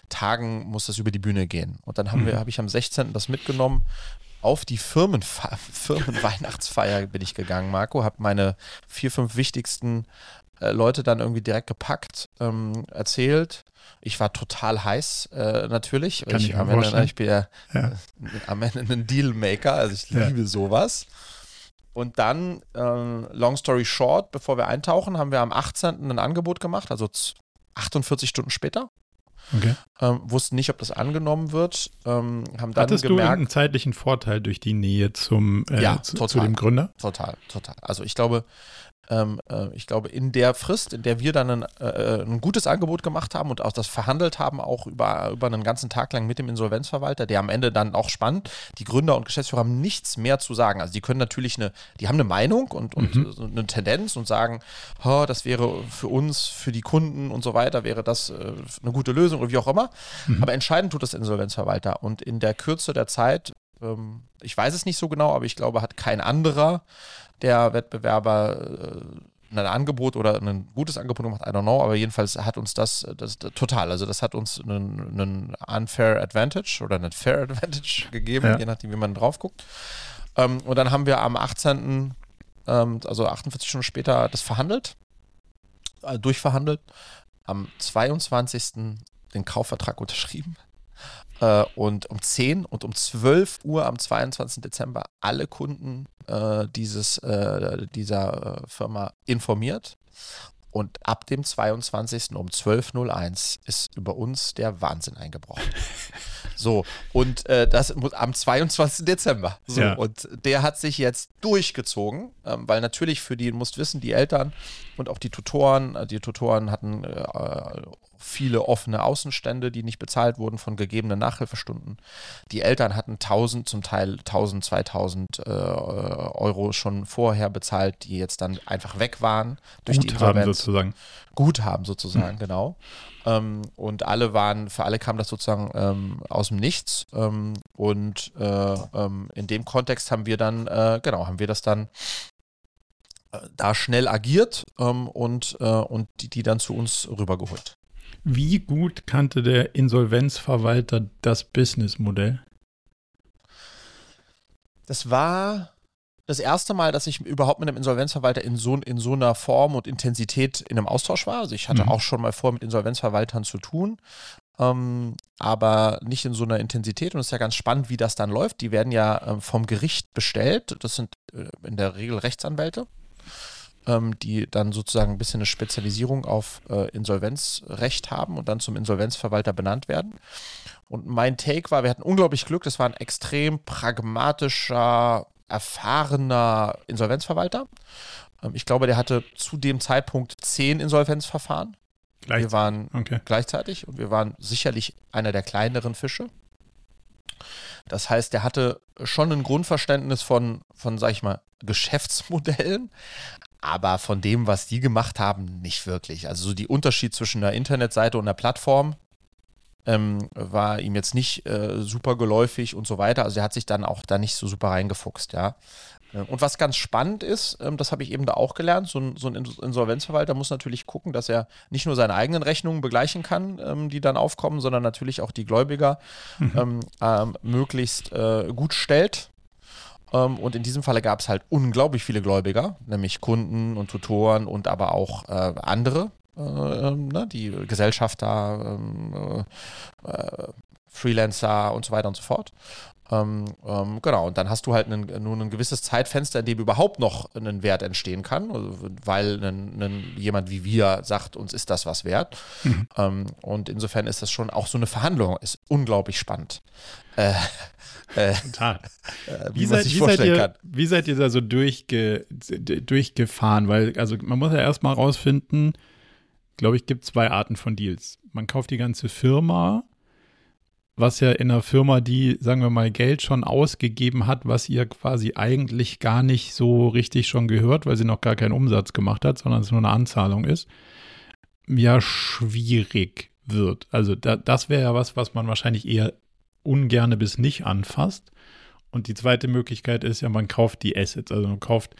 Tagen muss das über die Bühne gehen. Und dann haben mhm. wir, habe ich am 16. das mitgenommen. Auf die Firmenfe <laughs> Firmenweihnachtsfeier bin ich gegangen, Marco, habe meine vier, fünf wichtigsten äh, Leute dann irgendwie direkt gepackt, ähm, erzählt. Ich war total heiß, äh, natürlich. Kann ich, ich, am Ende, ich bin ja, ja, <laughs> am Ende ein Dealmaker, also ich ja. liebe sowas. Und dann, äh, long story short, bevor wir eintauchen, haben wir am 18. ein Angebot gemacht, also 48 Stunden später. Okay. Ähm, wussten nicht, ob das angenommen wird. Ähm, haben dann Hattest gemerkt, du einen zeitlichen Vorteil durch die Nähe zum äh, ja, zu, total, zu, dem Gründer? Total, total. Also ich glaube, ähm, äh, ich glaube, in der Frist, in der wir dann ein, äh, ein, gutes Angebot gemacht haben und auch das verhandelt haben, auch über, über einen ganzen Tag lang mit dem Insolvenzverwalter, der am Ende dann auch spannend, die Gründer und Geschäftsführer haben nichts mehr zu sagen. Also die können natürlich eine, die haben eine Meinung und, und mhm. eine Tendenz und sagen, oh, das wäre für uns, für die Kunden und so weiter, wäre das äh, eine gute Lösung oder wie auch immer. Mhm. Aber entscheidend tut das Insolvenzverwalter. Und in der Kürze der Zeit, ähm, ich weiß es nicht so genau, aber ich glaube, hat kein anderer der Wettbewerber äh, ein Angebot oder ein gutes Angebot gemacht, I don't know, aber jedenfalls hat uns das, das, das total, also das hat uns einen, einen, unfair advantage oder einen fair <laughs> advantage gegeben, ja. je nachdem, wie man drauf guckt. Ähm, und dann haben wir am 18., ähm, also 48 Stunden später, das verhandelt, äh, durchverhandelt, am 22. den Kaufvertrag unterschrieben äh, und um 10 und um 12 Uhr am 22. Dezember alle Kunden äh, dieses, äh, dieser äh, Firma informiert. Und ab dem 22. um 12.01 ist über uns der Wahnsinn eingebrochen. <laughs> So, und äh, das am 22. Dezember. So, ja. und der hat sich jetzt durchgezogen, ähm, weil natürlich für die, du musst wissen, die Eltern und auch die Tutoren, äh, die Tutoren hatten äh, viele offene Außenstände, die nicht bezahlt wurden von gegebenen Nachhilfestunden. Die Eltern hatten 1000, zum Teil 1000, 2000 äh, Euro schon vorher bezahlt, die jetzt dann einfach weg waren durch Guthaben die Insolvenz. sozusagen. Guthaben sozusagen, hm. genau. Ähm, und alle waren, für alle kam das sozusagen ähm, aus dem Nichts. Ähm, und äh, ähm, in dem Kontext haben wir dann, äh, genau, haben wir das dann äh, da schnell agiert ähm, und, äh, und die, die dann zu uns rübergeholt. Wie gut kannte der Insolvenzverwalter das Businessmodell? Das war das erste Mal, dass ich überhaupt mit einem Insolvenzverwalter in so, in so einer Form und Intensität in einem Austausch war. Also ich hatte mhm. auch schon mal vor, mit Insolvenzverwaltern zu tun, ähm, aber nicht in so einer Intensität. Und es ist ja ganz spannend, wie das dann läuft. Die werden ja äh, vom Gericht bestellt. Das sind äh, in der Regel Rechtsanwälte ähm, die dann sozusagen ein bisschen eine Spezialisierung auf äh, Insolvenzrecht haben und dann zum Insolvenzverwalter benannt werden. Und mein Take war, wir hatten unglaublich Glück, das war ein extrem pragmatischer, erfahrener Insolvenzverwalter. Ähm, ich glaube, der hatte zu dem Zeitpunkt zehn Insolvenzverfahren. Wir waren okay. gleichzeitig und wir waren sicherlich einer der kleineren Fische. Das heißt, der hatte schon ein Grundverständnis von, von sag ich mal, Geschäftsmodellen, aber von dem, was die gemacht haben, nicht wirklich. Also so die Unterschied zwischen einer Internetseite und einer Plattform ähm, war ihm jetzt nicht äh, super geläufig und so weiter. Also er hat sich dann auch da nicht so super reingefuchst, ja. Äh, und was ganz spannend ist, ähm, das habe ich eben da auch gelernt, so ein, so ein, Insolvenzverwalter muss natürlich gucken, dass er nicht nur seine eigenen Rechnungen begleichen kann, ähm, die dann aufkommen, sondern natürlich auch die Gläubiger mhm. ähm, möglichst äh, gut stellt. Ähm, und in diesem Falle gab es halt unglaublich viele Gläubiger, nämlich Kunden und Tutoren und aber auch äh, andere, äh, ähm, ne, die Gesellschafter, ähm, äh, äh, Freelancer und so weiter und so fort. Ähm, ähm, genau, und dann hast du halt einen, nur ein gewisses Zeitfenster, in dem überhaupt noch ein Wert entstehen kann, also, weil ein, ein, jemand wie wir sagt, uns ist das was wert. Mhm. Ähm, und insofern ist das schon auch so eine Verhandlung, ist unglaublich spannend. Äh, äh, Total. <laughs> Äh, wie, wie, seid, wie, seid ihr, wie, seid, ihr, da so durchge, durchgefahren? Weil, also man muss ja erstmal rausfinden, glaube ich, gibt zwei Arten von Deals. Man kauft die ganze Firma, was ja in einer Firma, die, sagen wir mal, Geld schon ausgegeben hat, was ihr quasi eigentlich gar nicht so richtig schon gehört, weil sie noch gar keinen Umsatz gemacht hat, sondern es nur eine Anzahlung ist, ja schwierig wird. Also da, das wäre ja was, was man wahrscheinlich eher ungerne bis nicht anfasst. Und die zweite Möglichkeit ist ja, man kauft die Assets, also man kauft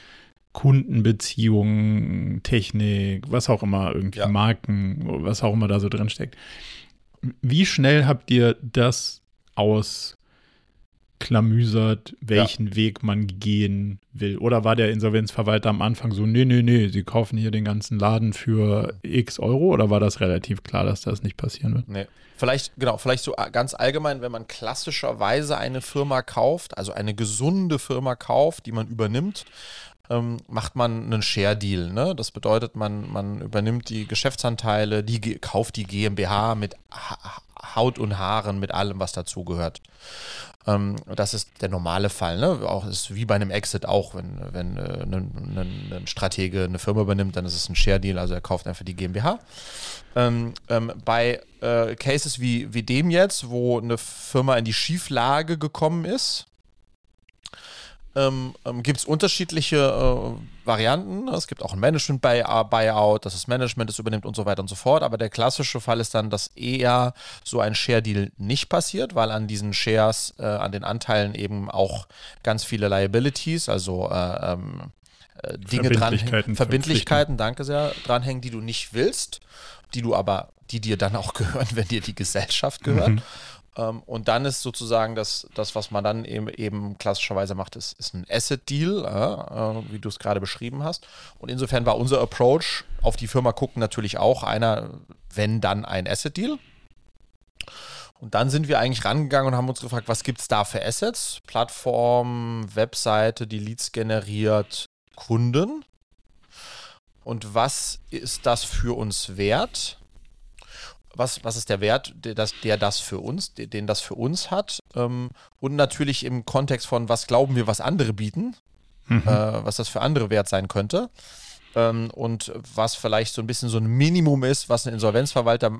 Kundenbeziehungen, Technik, was auch immer, irgendwie ja. Marken, was auch immer da so drin steckt. Wie schnell habt ihr das aus klamüsert, welchen ja. Weg man gehen will. Oder war der Insolvenzverwalter am Anfang so, nee, nee, nee, sie kaufen hier den ganzen Laden für x Euro oder war das relativ klar, dass das nicht passieren wird? Nee. Vielleicht, genau, vielleicht so ganz allgemein, wenn man klassischerweise eine Firma kauft, also eine gesunde Firma kauft, die man übernimmt, ähm, macht man einen Share-Deal. Ne? Das bedeutet, man, man übernimmt die Geschäftsanteile, die kauft die GmbH mit Haut und Haaren, mit allem, was dazugehört. Ähm, das ist der normale Fall. Ne? Auch ist wie bei einem Exit auch, wenn, wenn äh, ein, ein, ein, Stratege eine Firma übernimmt, dann ist es ein Share-Deal, also er kauft einfach die GmbH. Ähm, ähm, bei äh, Cases wie, wie dem jetzt, wo eine Firma in die Schieflage gekommen ist, ähm, ähm, gibt es unterschiedliche äh, Varianten. Es gibt auch ein Management-Buyout, dass das Management es übernimmt und so weiter und so fort. Aber der klassische Fall ist dann, dass eher so ein Share-Deal nicht passiert, weil an diesen Shares, äh, an den Anteilen eben auch ganz viele Liabilities, also äh, ähm, äh, Dinge Verbindlichkeiten, dran, Verbindlichkeiten, danke sehr, dranhängen, die du nicht willst, die du aber, die dir dann auch <laughs> gehören, wenn dir die Gesellschaft gehört. Mhm. Ähm, und dann ist sozusagen das, das was man dann eben, eben klassischerweise macht, ist, ist ein Asset-Deal, äh, wie du es gerade beschrieben hast. Und insofern war unser Approach auf die Firma gucken natürlich auch einer, wenn dann ein Asset-Deal. Und dann sind wir eigentlich rangegangen und haben uns gefragt, was gibt es da für Assets? Plattform, Webseite, die Leads generiert, Kunden. Und was ist das für uns wert? Was, was ist der Wert, der das, der das für uns, den das für uns hat. Ähm, und natürlich im Kontext von, was glauben wir, was andere bieten, mhm. äh, was das für andere wert sein könnte. Ähm, und was vielleicht so ein bisschen so ein Minimum ist, was ein Insolvenzverwalter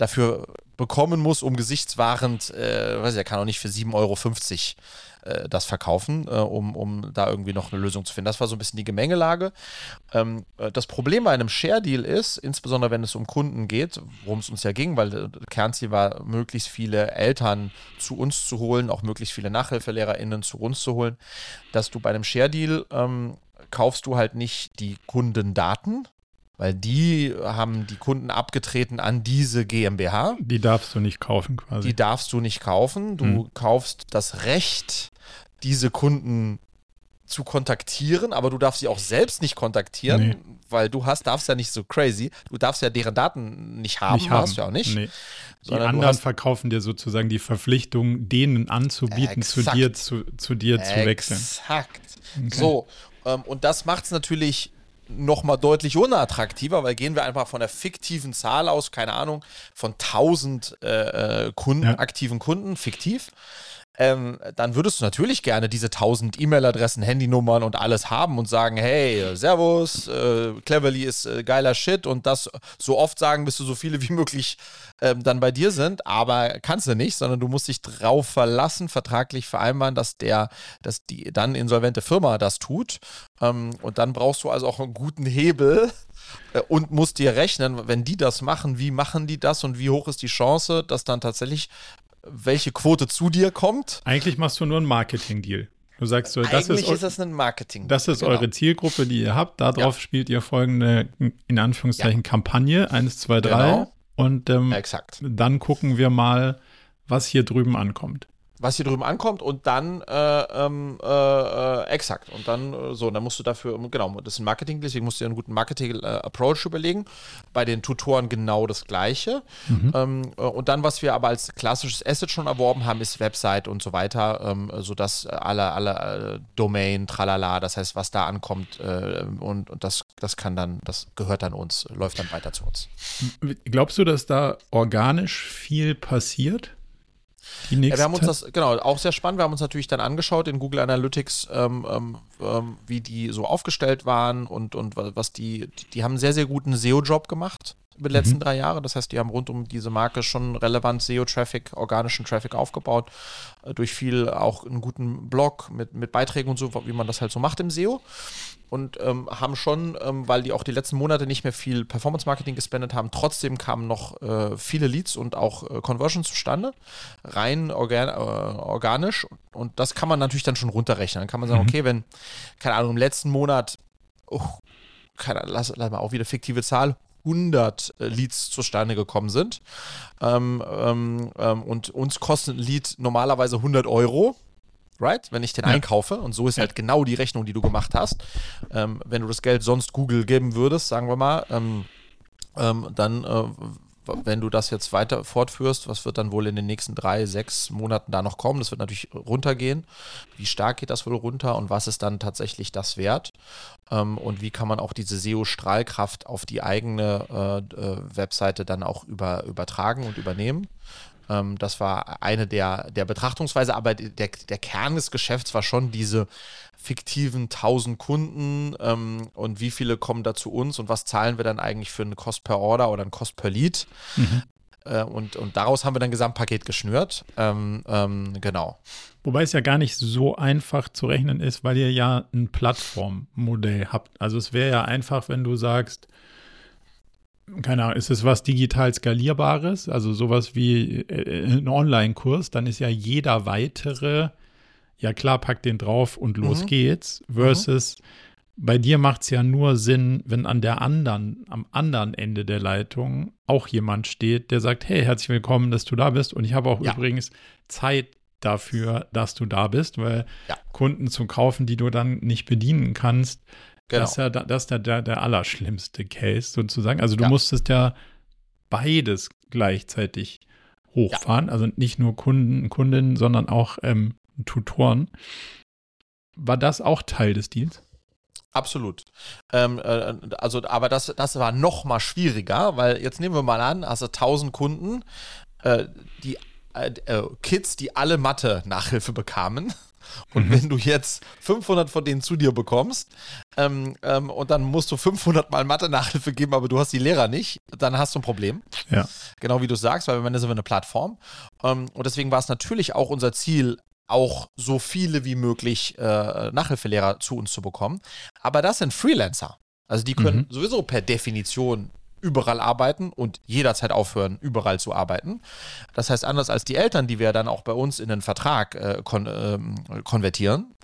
dafür bekommen muss, um gesichtswahrend, äh, weiß ich, er kann auch nicht für 7,50 Euro äh, das verkaufen, äh, um, um da irgendwie noch eine Lösung zu finden. Das war so ein bisschen die Gemengelage. Ähm, äh, das Problem bei einem Share-Deal ist, insbesondere wenn es um Kunden geht, worum es uns ja ging, weil äh, Kernziel war, möglichst viele Eltern zu uns zu holen, auch möglichst viele NachhilfelehrerInnen zu uns zu holen, dass du bei einem Share-Deal ähm, kaufst du halt nicht die Kundendaten, weil die haben die Kunden abgetreten an diese GmbH. Die darfst du nicht kaufen quasi. Die darfst du nicht kaufen. Du hm. kaufst das Recht, diese Kunden zu kontaktieren, aber du darfst sie auch selbst nicht kontaktieren, nee. weil du hast, darfst ja nicht so crazy, du darfst ja deren Daten nicht haben, nicht haben. hast du ja auch nicht. Nee. Die anderen verkaufen dir sozusagen die Verpflichtung, denen anzubieten, zu dir zu, zu dir zu wechseln. Exakt. Okay. So, ähm, und das macht es natürlich nochmal deutlich unattraktiver, weil gehen wir einfach von der fiktiven Zahl aus, keine Ahnung, von 1000 äh, äh, Kunden, ja. aktiven Kunden, fiktiv ähm, dann würdest du natürlich gerne diese 1000 E-Mail-Adressen, Handynummern und alles haben und sagen, hey, Servus, äh, Cleverly ist äh, geiler Shit und das so oft sagen, bis du so viele wie möglich ähm, dann bei dir sind, aber kannst du nicht, sondern du musst dich drauf verlassen, vertraglich vereinbaren, dass der, dass die dann insolvente Firma das tut. Ähm, und dann brauchst du also auch einen guten Hebel, äh, und musst dir rechnen, wenn die das machen, wie machen die das und wie hoch ist die Chance, dass dann tatsächlich welche Quote zu dir kommt. Eigentlich machst du nur einen Marketing-Deal. Du sagst so, das Eigentlich ist, ist das ein Marketing. Das ist genau. eure Zielgruppe, die ihr habt. Darauf ja. spielt ihr folgende, in Anführungszeichen, ja. Kampagne: 1, 2, 3. Genau. Und ähm, Exakt. dann gucken wir mal, was hier drüben ankommt was hier drüben ankommt und dann äh, ähm, äh, äh, exakt und dann äh, so, dann musst du dafür, genau, das ist ein Marketing, deswegen musst du dir einen guten Marketing-Approach überlegen. Bei den Tutoren genau das gleiche. Mhm. Ähm, äh, und dann, was wir aber als klassisches Asset schon erworben haben, ist Website und so weiter, ähm, sodass alle, alle äh, Domain, tralala, das heißt, was da ankommt und, und das, das kann dann, das gehört dann uns, läuft dann weiter zu uns. Glaubst du, dass da organisch viel passiert? Die ja, wir haben uns das, genau, auch sehr spannend. Wir haben uns natürlich dann angeschaut in Google Analytics, ähm, ähm, ähm wie die so aufgestellt waren und, und was die, die, die haben einen sehr, sehr guten SEO-Job gemacht über die letzten mhm. drei Jahre. Das heißt, die haben rund um diese Marke schon relevant SEO-Traffic, organischen Traffic aufgebaut, äh, durch viel auch einen guten Blog mit, mit Beiträgen und so, wie man das halt so macht im SEO. Und ähm, haben schon, ähm, weil die auch die letzten Monate nicht mehr viel Performance-Marketing gespendet haben, trotzdem kamen noch äh, viele Leads und auch äh, Conversions zustande, rein organ äh, organisch. Und das kann man natürlich dann schon runterrechnen. Dann kann man sagen, mhm. okay, wenn, keine Ahnung, im letzten Monat, oh, keine, lass, lass mal auch wieder fiktive Zahl, 100 äh, Leads zustande gekommen sind. Ähm, ähm, ähm, und uns kostet ein Lead normalerweise 100 Euro. Right? Wenn ich den ja. einkaufe, und so ist halt genau die Rechnung, die du gemacht hast. Ähm, wenn du das Geld sonst Google geben würdest, sagen wir mal, ähm, ähm, dann äh, wenn du das jetzt weiter fortführst, was wird dann wohl in den nächsten drei, sechs Monaten da noch kommen? Das wird natürlich runtergehen. Wie stark geht das wohl runter und was ist dann tatsächlich das wert? Ähm, und wie kann man auch diese SEO-Strahlkraft auf die eigene äh, äh, Webseite dann auch über, übertragen und übernehmen? Ähm, das war eine der, der Betrachtungsweise, aber der, der Kern des Geschäfts war schon diese fiktiven 1000 Kunden ähm, und wie viele kommen da zu uns und was zahlen wir dann eigentlich für einen Cost per Order oder einen Cost per Lead. Mhm. Äh, und, und daraus haben wir dann ein Gesamtpaket geschnürt. Ähm, ähm, genau. Wobei es ja gar nicht so einfach zu rechnen ist, weil ihr ja ein Plattformmodell habt. Also es wäre ja einfach, wenn du sagst, keine Ahnung, ist es was digital skalierbares, also sowas wie äh, ein Online-Kurs, dann ist ja jeder weitere ja klar, pack den drauf und los mhm. geht's, versus mhm. bei dir macht es ja nur Sinn, wenn an der anderen, am anderen Ende der Leitung auch jemand steht, der sagt, hey, herzlich willkommen, dass du da bist und ich habe auch ja. übrigens Zeit dafür, dass du da bist, weil ja. Kunden zu kaufen, die du dann nicht bedienen kannst, genau. das ist ja das ist der, der, der allerschlimmste Case sozusagen. Also du ja. musstest ja beides gleichzeitig hochfahren, also nicht nur Kunden, Kundinnen, sondern auch ähm, Tutoren. War das auch Teil des Deals? Absolut. Ähm, äh, also, aber das, das war noch mal schwieriger, weil jetzt nehmen wir mal an, hast du 1000 Kunden, äh, die äh, äh, Kids, die alle Mathe-Nachhilfe bekamen. Und mhm. wenn du jetzt 500 von denen zu dir bekommst ähm, ähm, und dann musst du 500 mal Mathe-Nachhilfe geben, aber du hast die Lehrer nicht, dann hast du ein Problem. Ja. Genau wie du sagst, weil wir sind eine Plattform. Ähm, und deswegen war es natürlich auch unser Ziel, auch so viele wie möglich äh, Nachhilfelehrer zu uns zu bekommen. Aber das sind Freelancer. Also die können mhm. sowieso per Definition überall arbeiten und jederzeit aufhören, überall zu arbeiten. Das heißt, anders als die Eltern, die wir dann auch bei uns in den Vertrag äh, kon ähm, konvertieren,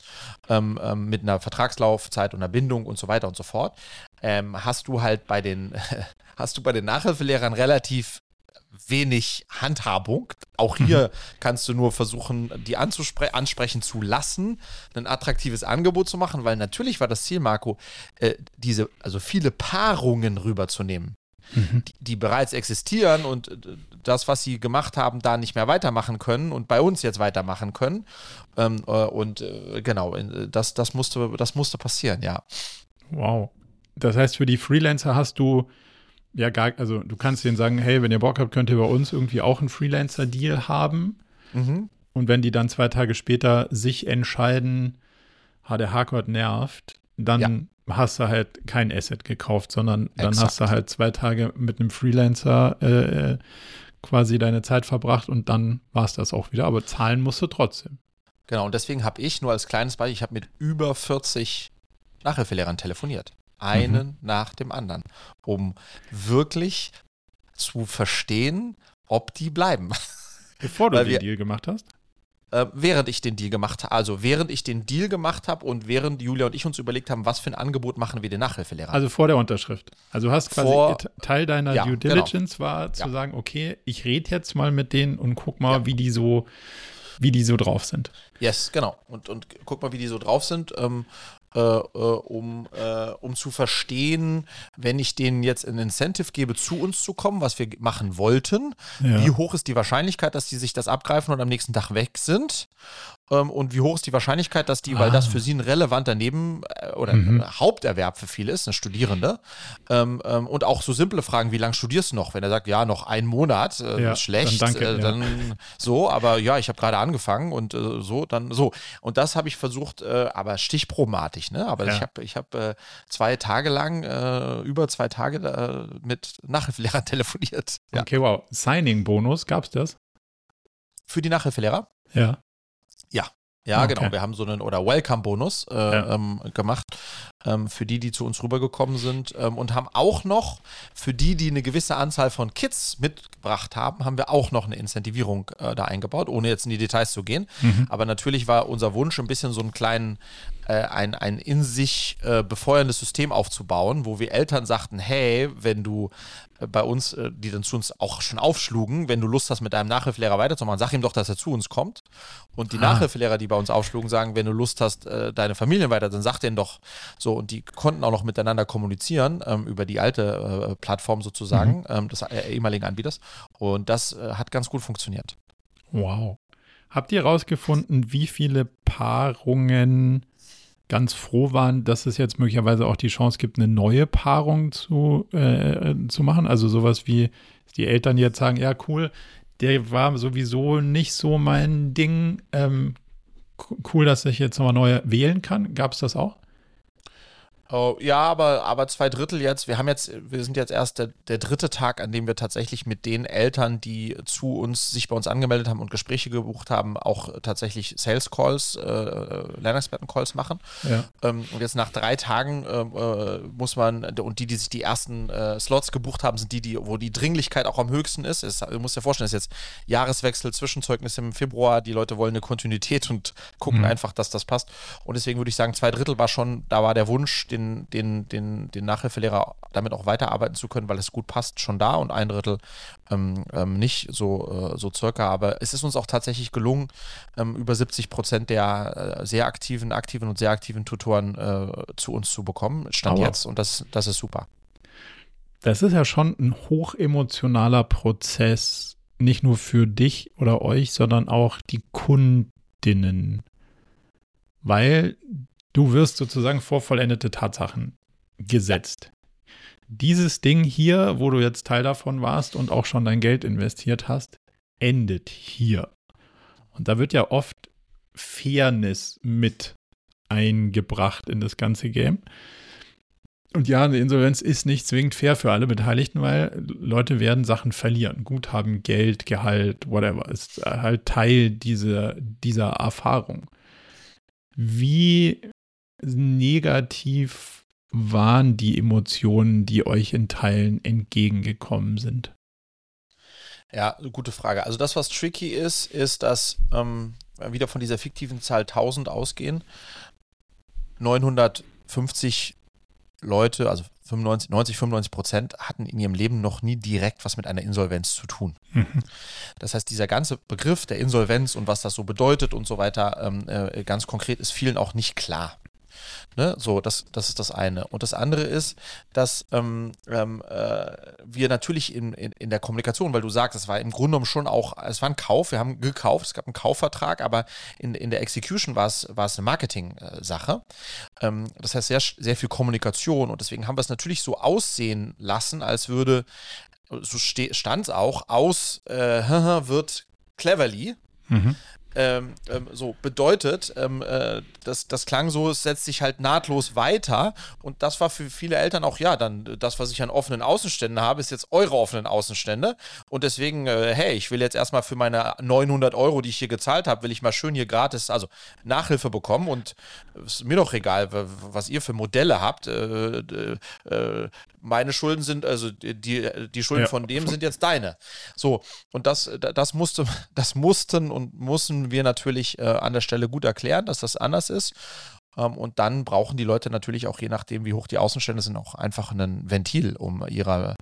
ähm, ähm, mit einer Vertragslaufzeit und einer Bindung und so weiter und so fort, ähm, hast du halt bei den, <laughs> hast du bei den Nachhilfelehrern relativ wenig Handhabung. Auch hier mhm. kannst du nur versuchen, die ansprechen zu lassen, ein attraktives Angebot zu machen, weil natürlich war das Ziel, Marco, äh, diese, also viele Paarungen rüberzunehmen mhm. die, die, bereits existieren und äh, das, was sie gemacht haben, da nicht mehr weitermachen können und bei uns jetzt weitermachen können. Ähm, äh, und äh, genau, das, das, musste, das musste passieren, ja. Wow. Das heißt, für die Freelancer hast du ja gar, also du kannst denen sagen, hey, wenn ihr Bock habt, könnt ihr bei uns irgendwie auch einen Freelancer-Deal haben. Mhm. Und wenn die dann zwei Tage später sich entscheiden, ha, der Hardcore nervt, dann ja hast du halt kein Asset gekauft, sondern dann Exakt. hast du halt zwei Tage mit einem Freelancer äh quasi deine Zeit verbracht und dann war es das auch wieder. Aber zahlen musst du trotzdem. Genau, und deswegen habe ich nur als kleines Beispiel, ich habe mit über 40 Nachhilfelehrern telefoniert. Einen mhm. nach dem anderen, um wirklich zu verstehen, ob die bleiben. <laughs> Bevor du den Deal gemacht hast? äh, während ich den Deal gemacht habe. Also während ich den Deal gemacht habe und während Julia und ich uns überlegt haben, was für ein Angebot machen wir den Nachhilfelehrer. Also vor der Unterschrift. Also du hast quasi vor, Teil deiner ja, Due genau. Diligence genau. war zu ja. sagen, okay, ich rede jetzt mal mit denen und guck mal, ja. wie die so wie die so drauf sind. Yes, genau. Und, und guck mal, wie die so drauf sind. Ähm, äh, äh, um, äh, um zu verstehen, wenn ich denen jetzt ein Incentive gebe, zu uns zu kommen, was wir machen wollten, ja. wie hoch ist die Wahrscheinlichkeit, dass die sich das abgreifen und am nächsten Tag weg sind? Ähm, und wie hoch ist die Wahrscheinlichkeit, dass die, ah. weil das ah. für sie ein relevanter Neben- äh, oder mhm. Haupterwerb für viele ist, eine Studierende, ähm, ähm, und auch so simple Fragen, wie lange studierst du noch? Wenn er sagt, ja, noch einen Monat, äh, ja, schlecht, dann, danke, äh, dann ja. so, aber ja, ich habe gerade angefangen und äh, so, dann so. Und das habe ich versucht, äh, aber stichprobenartig, ne? Aber ja. ich habe ich hab, äh, zwei Tage lang, über zwei Tage mit Nachhilfelehrern <laughs> telefoniert. Okay, wow. Signing-Bonus, gab es das? Für die Nachhilfelehrer? Ja. Ja, ja, okay. genau. Wir haben so einen oder Welcome-Bonus äh, ja. ähm, gemacht ähm, für die, die zu uns rübergekommen sind ähm, und haben auch noch für die, die eine gewisse Anzahl von Kids mitgebracht haben, haben wir auch noch eine Incentivierung äh, da eingebaut, ohne jetzt in die Details zu gehen. Mhm. Aber natürlich war unser Wunsch ein bisschen so einen kleinen äh, ein, ein in sich äh, befeuerndes System aufzubauen, wo wir Eltern sagten, hey, wenn du bei uns, äh, die dann zu uns auch schon aufschlugen, wenn du Lust hast, mit deinem Nachhilfelehrer weiterzumachen, sag ihm doch, dass er zu uns kommt. Und die ah. Nachhilfelehrer, die bei uns aufschlugen, sagen, wenn du Lust hast, äh, deine Familien weiter, dann sag denen doch so. Und die konnten auch noch miteinander kommunizieren ähm, über die alte äh, Plattform sozusagen, mhm. ähm, des ehemaligen Anbieters. Und das hat ganz gut funktioniert. Wow. Habt ihr herausgefunden, wie viele Paarungen ganz froh waren, dass es jetzt möglicherweise auch die Chance gibt, eine neue Paarung zu, äh, zu machen. Also sowas wie die Eltern jetzt sagen, ja cool, der war sowieso nicht so mein Ding. Ähm, cool, dass ich jetzt nochmal neu wählen kann. Gab es das auch? Oh, ja, aber, aber zwei Drittel jetzt. Wir haben jetzt, wir sind jetzt erst der, der dritte Tag, an dem wir tatsächlich mit den Eltern, die zu uns, sich bei uns angemeldet haben und Gespräche gebucht haben, auch tatsächlich Sales Calls, äh, Lernexperten Calls machen. Ja. Ähm, und jetzt nach drei Tagen äh, äh, muss man, und die, die sich die ersten äh, Slots gebucht haben, sind die, die, wo die Dringlichkeit auch am höchsten ist. Es, du musst dir vorstellen, es ist jetzt Jahreswechsel, Zwischenzeugnis im Februar, die Leute wollen eine Kontinuität und gucken mhm. einfach, dass das passt. Und deswegen würde ich sagen, zwei Drittel war schon, da war der Wunsch, den, den, den, den Nachhilfelehrer damit auch weiterarbeiten zu können, weil es gut passt, schon da und ein Drittel ähm, ähm, nicht so, äh, so circa. Aber es ist uns auch tatsächlich gelungen, ähm, über 70 Prozent der äh, sehr aktiven, aktiven und sehr aktiven Tutoren äh, zu uns zu bekommen. Stand Aua. jetzt und das, das ist super. Das ist ja schon ein hochemotionaler Prozess, nicht nur für dich oder euch, sondern auch die Kundinnen. Weil du wirst sozusagen vor vollendete Tatsachen gesetzt. Dieses Ding hier, wo du jetzt Teil davon warst und auch schon dein Geld investiert hast, endet hier. Und da wird ja oft Fairness mit eingebracht in das ganze Game. Und ja, eine Insolvenz ist nicht zwingend fair für alle Beteiligten, weil Leute werden Sachen verlieren. Guthaben, Geld, Gehalt, whatever. Ist halt Teil dieser, dieser Erfahrung. Wie negativ waren die Emotionen, die euch in Teilen entgegengekommen sind? Ja, gute Frage. Also das, was tricky ist, ist, dass ähm, wieder von dieser fiktiven Zahl 1000 ausgehen. 950 Leute, also 95, 90, 95 Prozent, hatten in ihrem Leben noch nie direkt was mit einer Insolvenz zu tun. Mhm. Das heißt, dieser ganze Begriff der Insolvenz und was das so bedeutet und so weiter, ähm, äh, ganz konkret ist vielen auch nicht klar. Ne? So, das, das ist das eine. Und das andere ist, dass ähm, ähm, äh, wir natürlich in, in, in der Kommunikation, weil du sagst, es war im Grunde genommen schon auch, es war ein Kauf, wir haben gekauft, es gab einen Kaufvertrag, aber in, in der Execution war es, war es eine Marketing-Sache. Ähm, das heißt, sehr, sehr viel Kommunikation und deswegen haben wir es natürlich so aussehen lassen, als würde, so stand es auch, aus äh, <laughs> wird cleverly. Mhm. Ähm, ähm, so bedeutet, ähm, äh, das, das klang so, es setzt sich halt nahtlos weiter und das war für viele Eltern auch, ja, dann das, was ich an offenen Außenständen habe, ist jetzt eure offenen Außenstände und deswegen, äh, hey, ich will jetzt erstmal für meine 900 Euro, die ich hier gezahlt habe, will ich mal schön hier gratis, also Nachhilfe bekommen und ist mir doch egal, was ihr für Modelle habt. Äh, äh, meine Schulden sind, also die, die Schulden ja. von dem sind jetzt deine. So, und das, das musste, <laughs> das mussten und mussten wir natürlich äh, an der Stelle gut erklären, dass das anders ist. Ähm, und dann brauchen die Leute natürlich auch, je nachdem, wie hoch die Außenstände sind, auch einfach ein Ventil, um ihrer,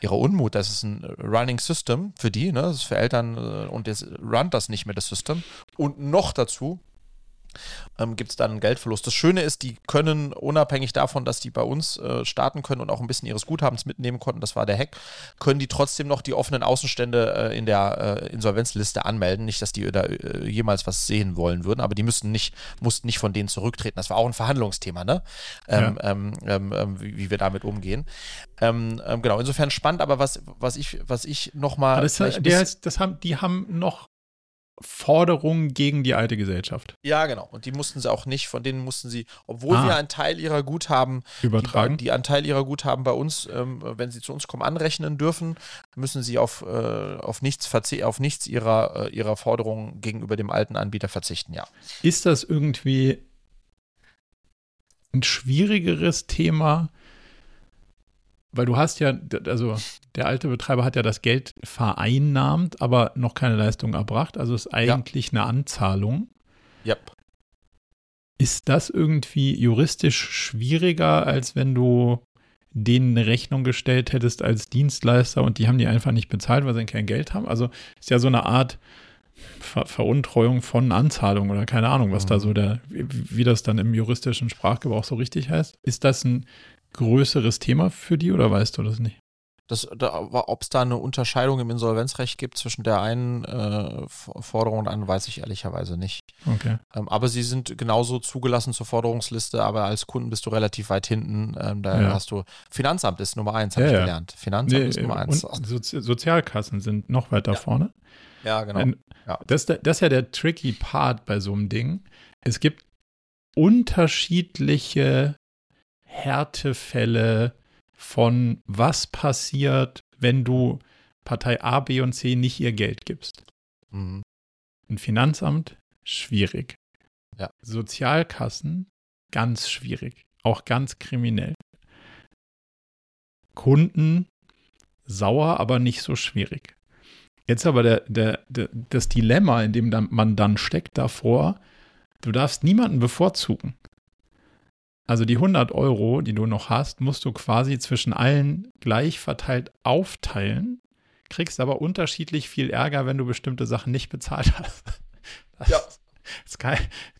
ihrer Unmut. Das ist ein Running System für die, ne? das ist für Eltern äh, und jetzt runnt das nicht mehr, das System. Und noch dazu ähm, gibt es dann einen Geldverlust. Das Schöne ist, die können unabhängig davon, dass die bei uns äh, starten können und auch ein bisschen ihres Guthabens mitnehmen konnten, das war der Hack, können die trotzdem noch die offenen Außenstände äh, in der äh, Insolvenzliste anmelden. Nicht, dass die da äh, jemals was sehen wollen würden, aber die müssten nicht, mussten nicht von denen zurücktreten. Das war auch ein Verhandlungsthema, ne? Ähm, ja. ähm, ähm, ähm wie, wie, wir damit umgehen. Ähm, genau, insofern spannend, aber was, was ich, was ich nochmal. Das, das haben, die haben noch Forderungen gegen die alte Gesellschaft. Ja, genau. Und die mussten sie auch nicht, von denen mussten sie, obwohl ah. wir einen Teil ihrer Guthaben übertragen, die, die einen Teil ihrer Guthaben bei uns, ähm, wenn sie zu uns kommen, anrechnen dürfen, müssen sie auf, äh, auf nichts, auf nichts ihrer, äh, ihrer Forderungen gegenüber dem alten Anbieter verzichten, ja. Ist das irgendwie ein schwierigeres Thema? Weil du hast ja, also der alte Betreiber hat ja das Geld vereinnahmt, aber noch keine Leistung erbracht. Also ist eigentlich ja. eine Anzahlung. Yep. Ist das irgendwie juristisch schwieriger, als wenn du denen eine Rechnung gestellt hättest als Dienstleister und die haben die einfach nicht bezahlt, weil sie kein Geld haben? Also ist ja so eine Art Ver Veruntreuung von Anzahlung oder keine Ahnung, was mhm. da so der, wie, wie das dann im juristischen Sprachgebrauch so richtig heißt. Ist das ein größeres Thema für die oder weißt du das nicht? da, Ob es da eine Unterscheidung im Insolvenzrecht gibt zwischen der einen äh, Forderung und anderen, weiß ich ehrlicherweise nicht. Okay. Ähm, aber sie sind genauso zugelassen zur Forderungsliste, aber als Kunden bist du relativ weit hinten. Ähm, da ja. hast du Finanzamt ist Nummer eins, habe ja, ich gelernt. Finanzamt nee, ist Nummer eins. Sozi Sozialkassen sind noch weiter ja. vorne. Ja, genau. Ein, das, das ist ja der tricky Part bei so einem Ding. Es gibt unterschiedliche Härtefälle von was passiert, wenn du Partei A, B und C nicht ihr Geld gibst. Mhm. Ein Finanzamt, schwierig. Ja. Sozialkassen, ganz schwierig. Auch ganz kriminell. Kunden, sauer, aber nicht so schwierig. Jetzt aber der, der, der, das Dilemma, in dem man dann steckt davor, du darfst niemanden bevorzugen. Also die 100 Euro, die du noch hast, musst du quasi zwischen allen gleich verteilt aufteilen, kriegst aber unterschiedlich viel Ärger, wenn du bestimmte Sachen nicht bezahlt hast. <laughs> Das ja. ist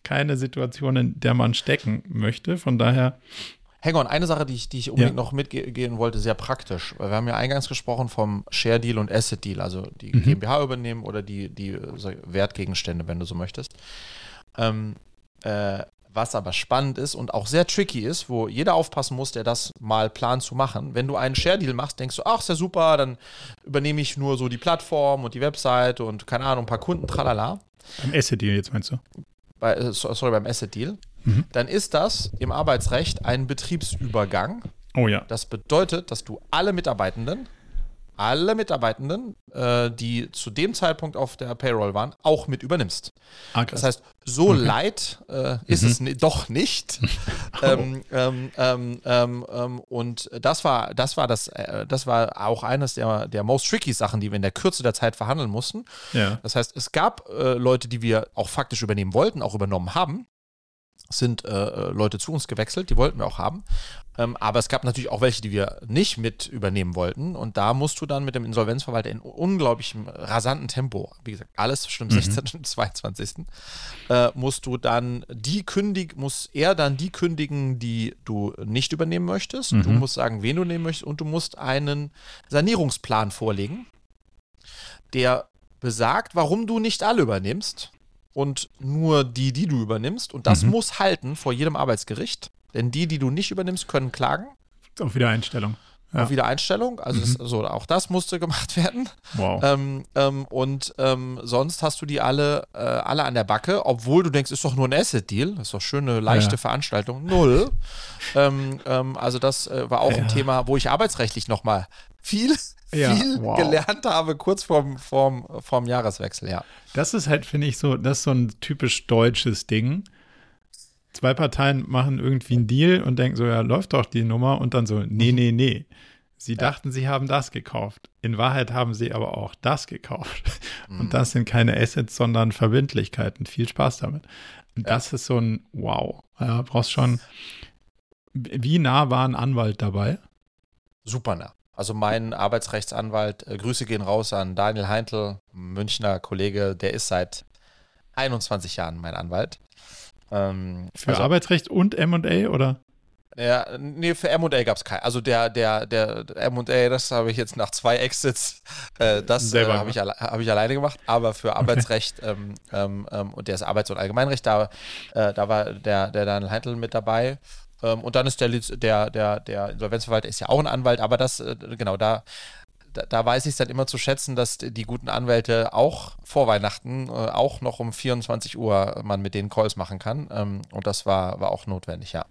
keine Situation, in der man stecken möchte. Von daher Hang on, eine Sache, die ich, die ich unbedingt ja. noch mitgehen wollte, sehr praktisch. Weil wir haben ja eingangs gesprochen vom Share Deal und Asset Deal, also die mhm. GmbH übernehmen oder die, die Wertgegenstände, wenn du so möchtest. Ähm, äh, Was aber spannend ist und auch sehr tricky ist, wo jeder aufpassen muss, der das mal plant zu machen. Wenn du einen Share-Deal machst, denkst du, ach, ist ja super, dann übernehme ich nur so die Plattform und die Website und keine Ahnung, ein paar Kunden, tralala. Beim Asset-Deal jetzt meinst du? Bei, äh, sorry, beim Asset-Deal. Mhm. Dann ist das im Arbeitsrecht ein Betriebsübergang. Oh ja. Das bedeutet, dass du alle Mitarbeitenden alle Mitarbeitenden, äh, die zu dem Zeitpunkt auf der Payroll waren, auch mit übernimmst. Ah, das heißt, so okay. leid äh, ist mhm. es doch nicht. <laughs> oh. ähm, ähm, ähm, ähm, und das war, das war das, äh, das war auch eines der, der most tricky Sachen, die wir in der Kürze der Zeit verhandeln mussten. Ja. Das heißt, es gab äh, Leute, die wir auch faktisch übernehmen wollten, auch übernommen haben sind äh, äh, Leute zu uns gewechselt, die wollten wir auch haben. Ähm, aber es gab natürlich auch welche, die wir nicht mit übernehmen wollten. Und da musst du dann mit dem Insolvenzverwalter in unglaublichem rasanten Tempo, wie gesagt, alles zwischen dem mhm. 16. und 22. Äh, musst du dann die kündigen, muss er dann die kündigen, die du nicht übernehmen möchtest. Mhm. Du musst sagen, wen du nehmen möchtest und du musst einen Sanierungsplan vorlegen, der besagt, warum du nicht alle übernimmst und nur die, die du übernimmst. Und das mhm. muss halten vor jedem Arbeitsgericht. Denn die, die du nicht übernimmst, können klagen. Auf Wiedereinstellung. Ja. Auf Wiedereinstellung. Also mhm. das, so, auch das musste gemacht <laughs> werden. Wow. Ähm, ähm, und ähm, sonst hast du die alle, äh, alle an der Backe, obwohl du denkst, ist doch nur ein Asset-Deal. Das ist doch schön eine leichte ja. Veranstaltung. Null. <laughs> Ähm, ähm, also das äh, war auch ja. ein Thema, wo ich arbeitsrechtlich nochmal viel ja, viel wow. gelernt habe, kurz vorm, vorm, vorm Jahreswechsel, ja. Das ist halt, finde ich, so, das ist so ein typisch deutsches Ding. Zwei Parteien machen irgendwie einen Deal und denken so, ja, läuft doch die Nummer und dann so, nee, mhm. nee, nee. Sie ja. dachten, sie haben das gekauft. In Wahrheit haben sie aber auch das gekauft. <laughs> Mhm. Und das sind keine Assets, sondern Verbindlichkeiten. Viel Spaß damit. Und ja. das ist so ein Wow. Ja, brauchst schon. Wie nah war ein Anwalt dabei? Super nah. Also mein Arbeitsrechtsanwalt, äh, Grüße gehen raus an Daniel Heintl, Münchner Kollege, der ist seit 21 Jahren mein Anwalt. Ähm, für also, Arbeitsrecht und M&A oder? Ja, nee, für M&A gab es keinen. Also der, der, der M&A, das habe ich jetzt nach zwei Exits, äh, das äh, habe ich, hab ich alleine gemacht. Aber für Arbeitsrecht okay. ähm, ähm, ähm und das Arbeits- und Allgemeinrecht, da, äh, da war der, der Daniel Heintl mit dabei. Ähm, und dann ist der, der, der, der Insolvenzverwalter ist ja auch ein Anwalt, aber das, äh, genau, da, da, da, weiß ich es dann immer zu schätzen, dass die guten Anwälte auch vor Weihnachten, äh, auch noch um 24 Uhr man mit denen Calls machen kann. Ähm, und das war, war auch notwendig, ja.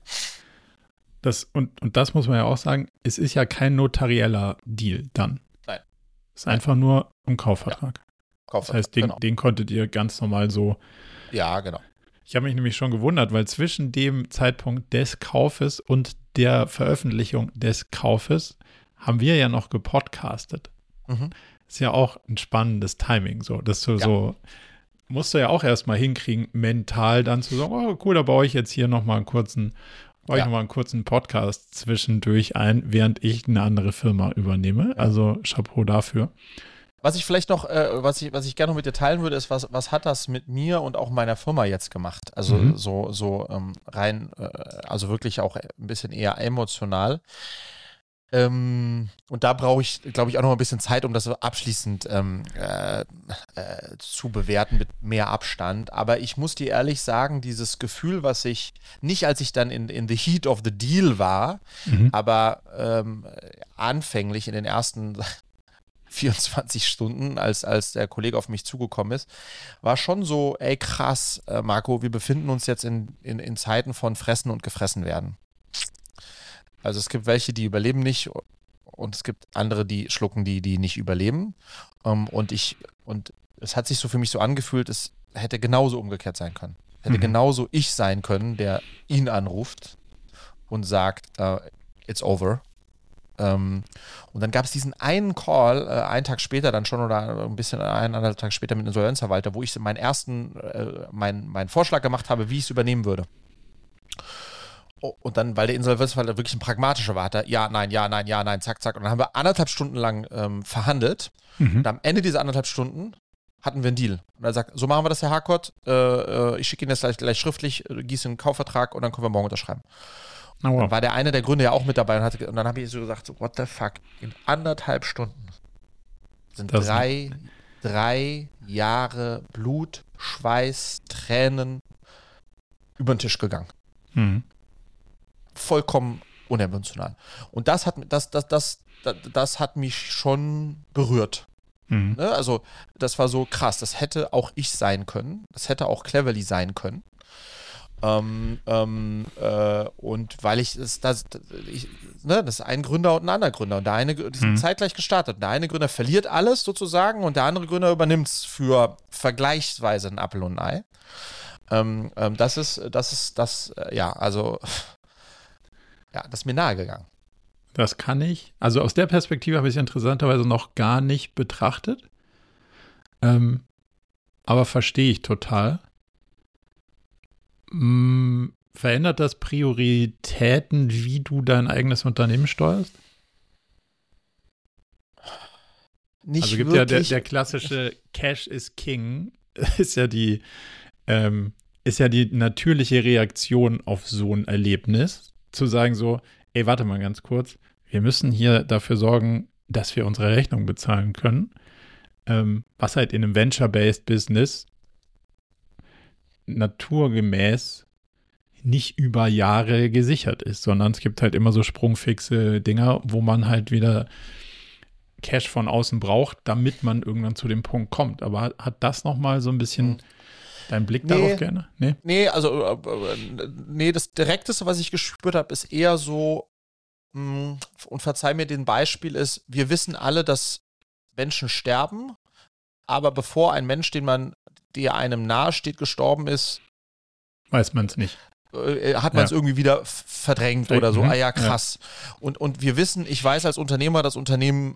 Das, und, und das muss man ja auch sagen, es ist ja kein notarieller Deal dann. Nein. Es ist Nein. einfach nur ein Kaufvertrag. Ja. Kaufvertrag. Das heißt, den, genau. den konntet ihr ganz normal so. Ja, genau. Ich habe mich nämlich schon gewundert, weil zwischen dem Zeitpunkt des Kaufes und der Veröffentlichung des Kaufes haben wir ja noch gepodcastet. Mhm. Ist ja auch ein spannendes Timing, so, dass du ja. so musst du ja auch erstmal hinkriegen, mental dann zu sagen, oh cool, da baue ich jetzt hier nochmal einen kurzen, baue ja. ich nochmal einen kurzen Podcast zwischendurch ein, während ich eine andere Firma übernehme. Also Chapeau dafür. Was ich vielleicht noch, äh, was ich, was ich gerne noch mit dir teilen würde, ist, was, was hat das mit mir und auch meiner Firma jetzt gemacht? Also mhm. so, so ähm, rein, äh, also wirklich auch ein bisschen eher emotional. Ähm, und da brauche ich, glaube ich, auch noch ein bisschen Zeit, um das abschließend ähm, äh, äh, zu bewerten mit mehr Abstand. Aber ich muss dir ehrlich sagen, dieses Gefühl, was ich, nicht als ich dann in, in the heat of the deal war, mhm. aber ähm, anfänglich in den ersten 24 Stunden, als, als der Kollege auf mich zugekommen ist, war schon so, ey krass, äh, Marco, wir befinden uns jetzt in, in, in Zeiten von Fressen und Gefressen werden. Also es gibt welche, die überleben nicht und es gibt andere, die schlucken, die, die nicht überleben. Ähm, und ich, und es hat sich so für mich so angefühlt, es hätte genauso umgekehrt sein können. Hätte mhm. genauso ich sein können, der ihn anruft und sagt, uh, it's over. Ähm, und dann gab es diesen einen Call, äh, einen Tag später dann schon oder ein bisschen eineinhalb Tag später mit dem Insolvenzverwalter, wo ich meinen ersten, äh, meinen mein Vorschlag gemacht habe, wie ich es übernehmen würde. Oh, und dann, weil der Insolvenzverwalter wirklich ein pragmatischer war, hat er, ja, nein, ja, nein, ja, nein, zack, zack. Und dann haben wir anderthalb Stunden lang ähm, verhandelt. Mhm. Und am Ende dieser anderthalb Stunden hatten wir einen Deal. Und er sagt, so machen wir das, Herr Harkott. Äh, äh, ich schicke Ihnen das gleich, gleich schriftlich, äh, gieße einen Kaufvertrag und dann können wir morgen unterschreiben. Oh, wow. Dann war der eine der Gründe ja auch mit dabei und, hatte, und dann habe ich so gesagt, so, what the fuck, in anderthalb Stunden sind das drei, drei Jahre Blut, Schweiß, Tränen, über den Tisch gegangen. Mhm. Vollkommen unemotional. Und das hat, das, das, das, das, das hat mich schon berührt. Mhm. Ne? Also, das war so krass. Das hätte auch ich sein können. Das hätte auch Cleverly sein können. Ähm, ähm, äh, und weil ich das, das, ich, ne, das ist ein Gründer und ein anderer Gründer. Und der eine, die sind Mhm. zeitgleich gestartet. Der eine Gründer verliert alles sozusagen und der andere Gründer übernimmt es für vergleichsweise ein Apfel und ein Ei. Ähm, ähm, das ist, das ist, das, äh, ja, also, ja, das ist mir nahegegangen. Das kann ich. Also aus der Perspektive habe ich es interessanterweise noch gar nicht betrachtet. Ähm, aber verstehe ich total. Mm, verändert das Prioritäten, wie du dein eigenes Unternehmen steuerst? Nicht also gibt ja der, wirklich. der klassische Cash is King, <laughs> ist ja die, ähm, ist ja die natürliche Reaktion auf so ein Erlebnis, zu sagen so, ey, warte mal ganz kurz, wir müssen hier dafür sorgen, dass wir unsere Rechnung bezahlen können, ähm, was halt in einem Venture-Based Business naturgemäß nicht über Jahre gesichert ist, sondern es gibt halt immer so sprungfixe Dinger, wo man halt wieder Cash von außen braucht, damit man irgendwann zu dem Punkt kommt. Aber hat, hat das nochmal so ein bisschen deinen Blick Nee. darauf gerne? Nee? Nee, also, äh, äh, nee, das Direkteste, was ich gespürt habe, ist eher so, mh, und verzeih mir den Beispiel, ist, wir wissen alle, dass Menschen sterben, aber bevor ein Mensch, den man, der einem nahe steht, gestorben ist, Weiß man es nicht. äh, hat man es Ja. irgendwie wieder verdrängt oder so. mhm. Ah ja, krass. Und, und wir wissen, ich weiß als Unternehmer, dass Unternehmen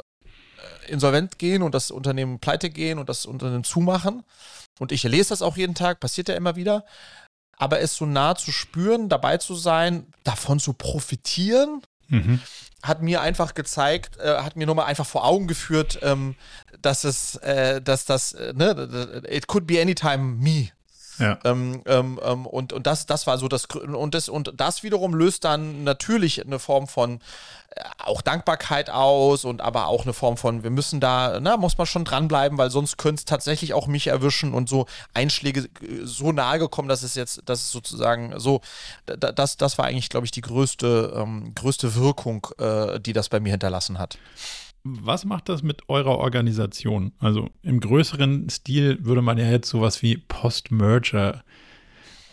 äh, insolvent gehen und das Unternehmen pleite gehen und das Unternehmen zumachen. Und ich lese das auch jeden Tag, passiert ja immer wieder. Aber es so nah zu spüren, dabei zu sein, davon zu profitieren, Mhm. hat mir einfach gezeigt, äh, hat mir nochmal einfach vor Augen geführt, ähm, dass es, äh, dass das, äh, ne, it could be anytime me. Ja. Ähm, ähm, ähm, und, und das, das war so das und das und das wiederum löst dann natürlich eine Form von äh, auch Dankbarkeit aus und aber auch eine Form von wir müssen da, na, muss man schon dranbleiben, weil sonst könnte es tatsächlich auch mich erwischen und so Einschläge äh, so nahe gekommen, dass es jetzt, dass es sozusagen so, da- da- das, das war eigentlich, glaube ich, die größte, ähm, größte Wirkung, äh, die das bei mir hinterlassen hat. Was macht das mit eurer Organisation? Also im größeren Stil würde man ja jetzt sowas wie Post-Merger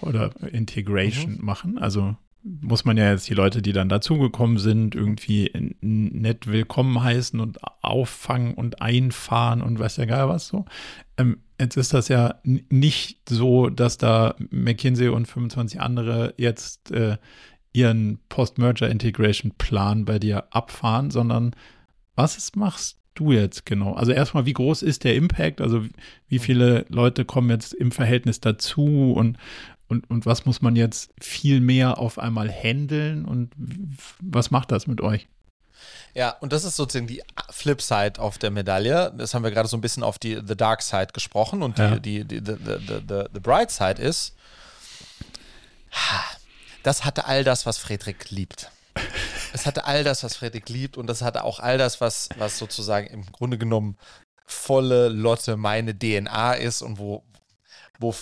oder Integration machen. Also muss man ja jetzt die Leute, die dann dazugekommen sind, irgendwie nett willkommen heißen und auffangen und einfahren und weiß ja gar was so. Ähm, jetzt ist das ja nicht so, dass da McKinsey und 25 andere jetzt äh, ihren Post-Merger-Integration-Plan bei dir abfahren, sondern was machst du jetzt genau? Also erstmal, wie groß ist der Impact? Also wie viele Leute kommen jetzt im Verhältnis dazu und, und, und was muss man jetzt viel mehr auf einmal handeln und was macht das mit euch? Ja, und das ist sozusagen die Flipside auf der Medaille. Das haben wir gerade so ein bisschen auf die The Dark Side gesprochen und Ja. die, die, die, the, the, the, the Bright Side ist, das hatte all das, was Friedrich liebt. <laughs> Es hatte all das, was Friedrich liebt und das hatte auch all das, was, was sozusagen im Grunde genommen volle Lotte meine DNA ist und wo, wo,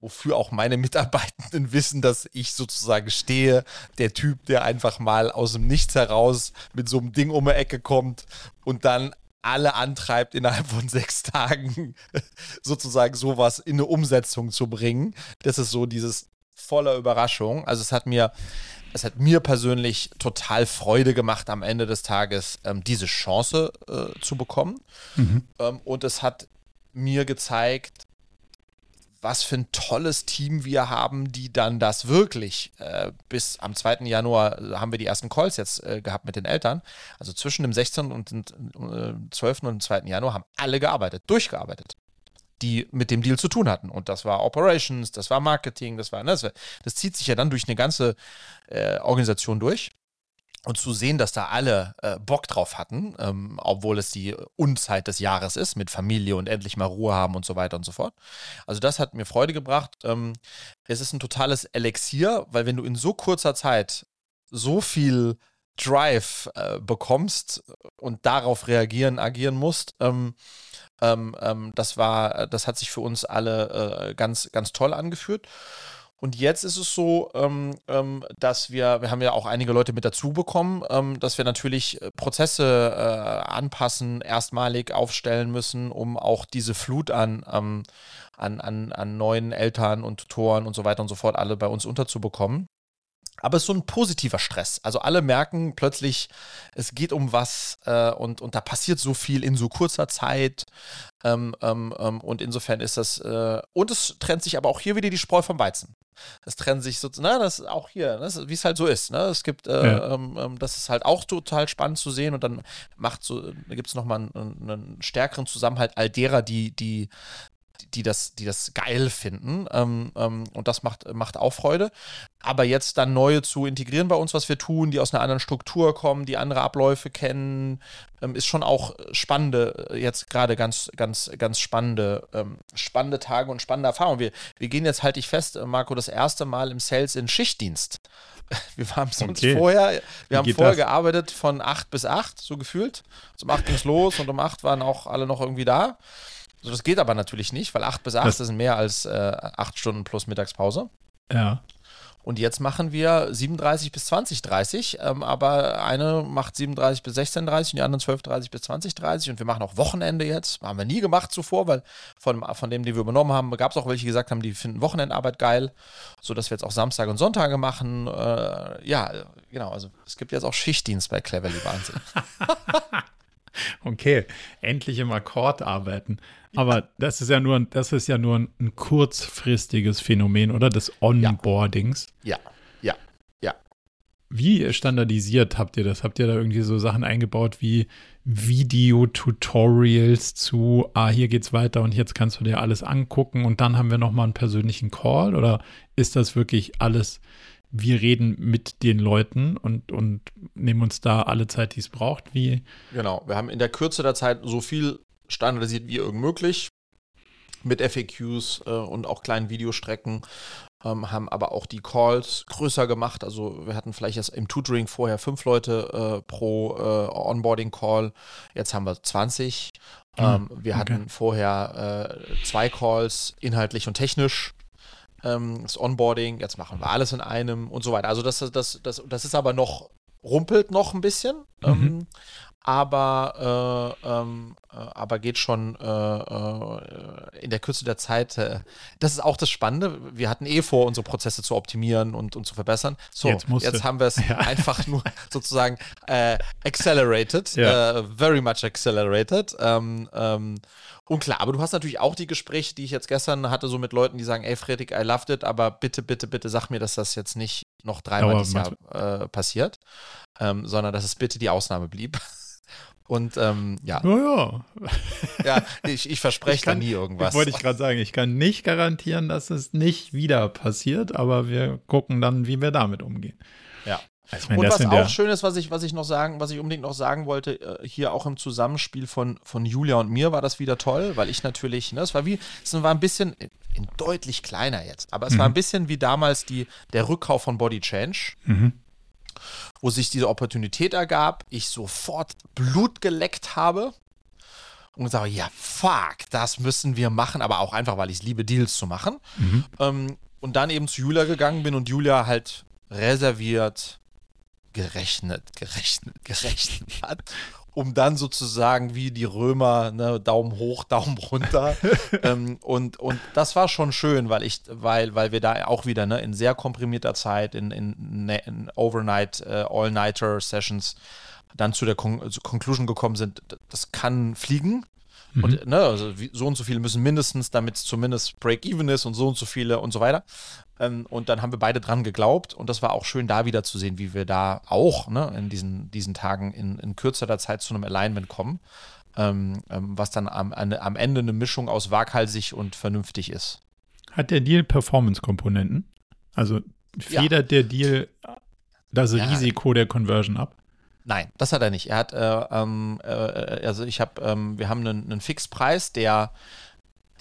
wofür auch meine Mitarbeitenden <laughs> wissen, dass ich sozusagen stehe, der Typ, der einfach mal aus dem Nichts heraus mit so einem Ding um die Ecke kommt und dann alle antreibt, innerhalb von <laughs> sechs Tagen <laughs> sozusagen sowas in eine Umsetzung zu bringen. Das ist so dieses voller Überraschung. Also es hat mir, es hat mir persönlich total Freude gemacht, am Ende des Tages ähm, diese Chance äh, zu bekommen. Ähm, und es hat mir gezeigt, was für ein tolles Team wir haben, die dann das wirklich äh, bis am 2. Januar äh, haben wir die ersten Calls jetzt äh, gehabt mit den Eltern. Also zwischen dem 16. und dem äh, 12. und dem 2. Januar haben alle gearbeitet, durchgearbeitet, die mit dem Deal zu tun hatten. Und das war Operations, das war Marketing, das war, ne, das, war, das zieht sich ja dann durch eine ganze äh, Organisation durch. Und zu sehen, dass da alle äh, Bock drauf hatten, ähm, obwohl es die Unzeit des Jahres ist, mit Familie und endlich mal Ruhe haben und so weiter und so fort. Also das hat mir Freude gebracht. Ähm, es ist ein totales Elixier, weil wenn du in so kurzer Zeit so viel Drive äh, bekommst und darauf reagieren, agieren musst, ähm, ähm, ähm, das war, das hat sich für uns alle äh, ganz, ganz toll angeführt. Und jetzt ist es so, ähm, ähm, dass wir, wir haben ja auch einige Leute mit dazu bekommen, ähm, dass wir natürlich äh, Prozesse äh, anpassen, erstmalig aufstellen müssen, um auch diese Flut an, ähm, an, an, an neuen Eltern und Tutoren und so weiter und so fort alle bei uns unterzubekommen. Aber es ist so ein positiver Stress. Also alle merken plötzlich, es geht um was äh, und, und da passiert so viel in so kurzer Zeit. Ähm, ähm, ähm, und insofern ist das, äh, und es trennt sich aber auch hier wieder die Spreu vom Weizen. Es trennt sich so, ne, das ist auch hier, ne, wie es halt so ist. Ne? Es gibt, äh, ja. Ähm, ähm, das ist halt auch total spannend zu sehen und dann macht so, da gibt es nochmal einen, einen stärkeren Zusammenhalt all derer, die, die, die das, die das geil finden. Ähm, ähm, und das macht, macht auch Freude. Aber jetzt dann neue zu integrieren bei uns, was wir tun, die aus einer anderen Struktur kommen, die andere Abläufe kennen, ähm, ist schon auch spannende, jetzt gerade ganz, ganz, ganz spannende, ähm, spannende Tage und spannende Erfahrungen. Wir, wir gehen jetzt, halte ich fest, äh, Marco, das erste Mal im Sales in Schichtdienst. <laughs> Wir haben sonst okay. vorher, wir haben vorher das? gearbeitet von 8 bis 8, so gefühlt. Also um 8 ging es los und um 8 waren auch alle noch irgendwie da. Also das geht aber natürlich nicht, weil 8 bis 8 das sind mehr als äh, 8 Stunden plus Mittagspause. Ja. Und jetzt machen wir 37 bis 20.30, ähm, aber eine macht 37 bis 16.30 und die anderen 12.30 bis 20.30 und wir machen auch Wochenende jetzt. Haben wir nie gemacht zuvor, weil von, von dem, die wir übernommen haben, gab es auch welche, die gesagt haben, die finden Wochenendarbeit geil, sodass wir jetzt auch Samstag und Sonntage machen. Äh, ja, genau, also es gibt jetzt auch Schichtdienst bei Cleverly, Wahnsinn. <laughs> Okay, endlich im Akkord arbeiten. Aber das ist ja nur, das ist ja nur ein, ein kurzfristiges Phänomen, oder? Des Onboardings. Ja, ja, ja. Wie standardisiert habt ihr das? Habt ihr da irgendwie so Sachen eingebaut wie Video-Tutorials zu, ah, hier geht's weiter und jetzt kannst du dir alles angucken und dann haben wir nochmal einen persönlichen Call? Oder ist das wirklich alles wir reden mit den Leuten und, und nehmen uns da alle Zeit, die es braucht. Wie? Genau, wir haben in der Kürze der Zeit so viel standardisiert wie irgend möglich mit FAQs äh, und auch kleinen Videostrecken. Ähm, haben aber auch die Calls größer gemacht. Also wir hatten vielleicht erst im Tutoring vorher fünf Leute äh, pro äh, Onboarding-Call. Jetzt haben wir 20. Hm, ähm, wir okay. hatten vorher äh, zwei Calls, inhaltlich und technisch ähm, das Onboarding, jetzt machen wir alles in einem und so weiter. Also das, das, das, das ist aber noch, rumpelt noch ein bisschen. Mhm. Ähm, aber, äh, ähm, äh, aber geht schon äh, äh, in der Kürze der Zeit. Äh, das ist auch das Spannende. Wir hatten eh vor, unsere Prozesse zu optimieren und, und zu verbessern. So, jetzt, jetzt haben wir es <laughs> ja. einfach nur sozusagen accelerated, ja. very much accelerated. Ähm, ähm, und klar, aber du hast natürlich auch die Gespräche, die ich jetzt gestern hatte, so mit Leuten, die sagen, ey Fredrik, I loved it, aber bitte, bitte, bitte sag mir, dass das jetzt nicht noch dreimal dieses Jahr äh, passiert, ähm, sondern dass es bitte die Ausnahme blieb. Und ähm, ja. Ja, ja. ja ich, ich verspreche da nie irgendwas. Wollte ich gerade sagen, ich kann nicht garantieren, dass es nicht wieder passiert, aber wir gucken dann, wie wir damit umgehen. Ja. Also und was auch schön ist, was ich, was ich noch sagen, was ich unbedingt noch sagen wollte, äh, hier auch im Zusammenspiel von, von Julia und mir war das wieder toll, weil ich natürlich, ne, es war wie, es war ein bisschen in deutlich kleiner jetzt, aber es mhm. war ein bisschen wie damals die, der Rückkauf von Body Change. Mhm. Wo sich diese Opportunität ergab, ich sofort Blut geleckt habe und sage, ja, fuck, das müssen wir machen, aber auch einfach, weil ich es liebe, Deals zu machen. Mhm. Ähm, und dann eben zu Julia gegangen bin und Julia halt reserviert, gerechnet, gerechnet, gerechnet hat, um dann sozusagen wie die Römer, ne, Daumen hoch, <laughs> Daumen runter. ähm, und, und das war schon schön, weil ich, weil, weil wir da auch wieder ne, in sehr komprimierter Zeit, in, in, ne, in Overnight, uh, All-Nighter-Sessions dann zu der Con Conclusion gekommen sind, das kann fliegen. Mhm. Und ne, also so und so viele müssen mindestens, damit es zumindest Break-Even ist und so und so viele und so weiter. Ähm, und dann haben wir beide dran geglaubt. Und das war auch schön, da wieder zu sehen, wie wir da auch ne, in diesen, diesen Tagen in, in kürzerer Zeit zu einem Alignment kommen. Ähm, ähm, was dann am, am Ende eine Mischung aus waghalsig und vernünftig ist. Hat der Deal Performance-Komponenten? Also federt ja. der Deal das ja. Risiko der Conversion ab? Nein, das hat er nicht. Er hat, äh, ähm, äh, also ich habe, ähm, wir haben einen, einen Fixpreis, der,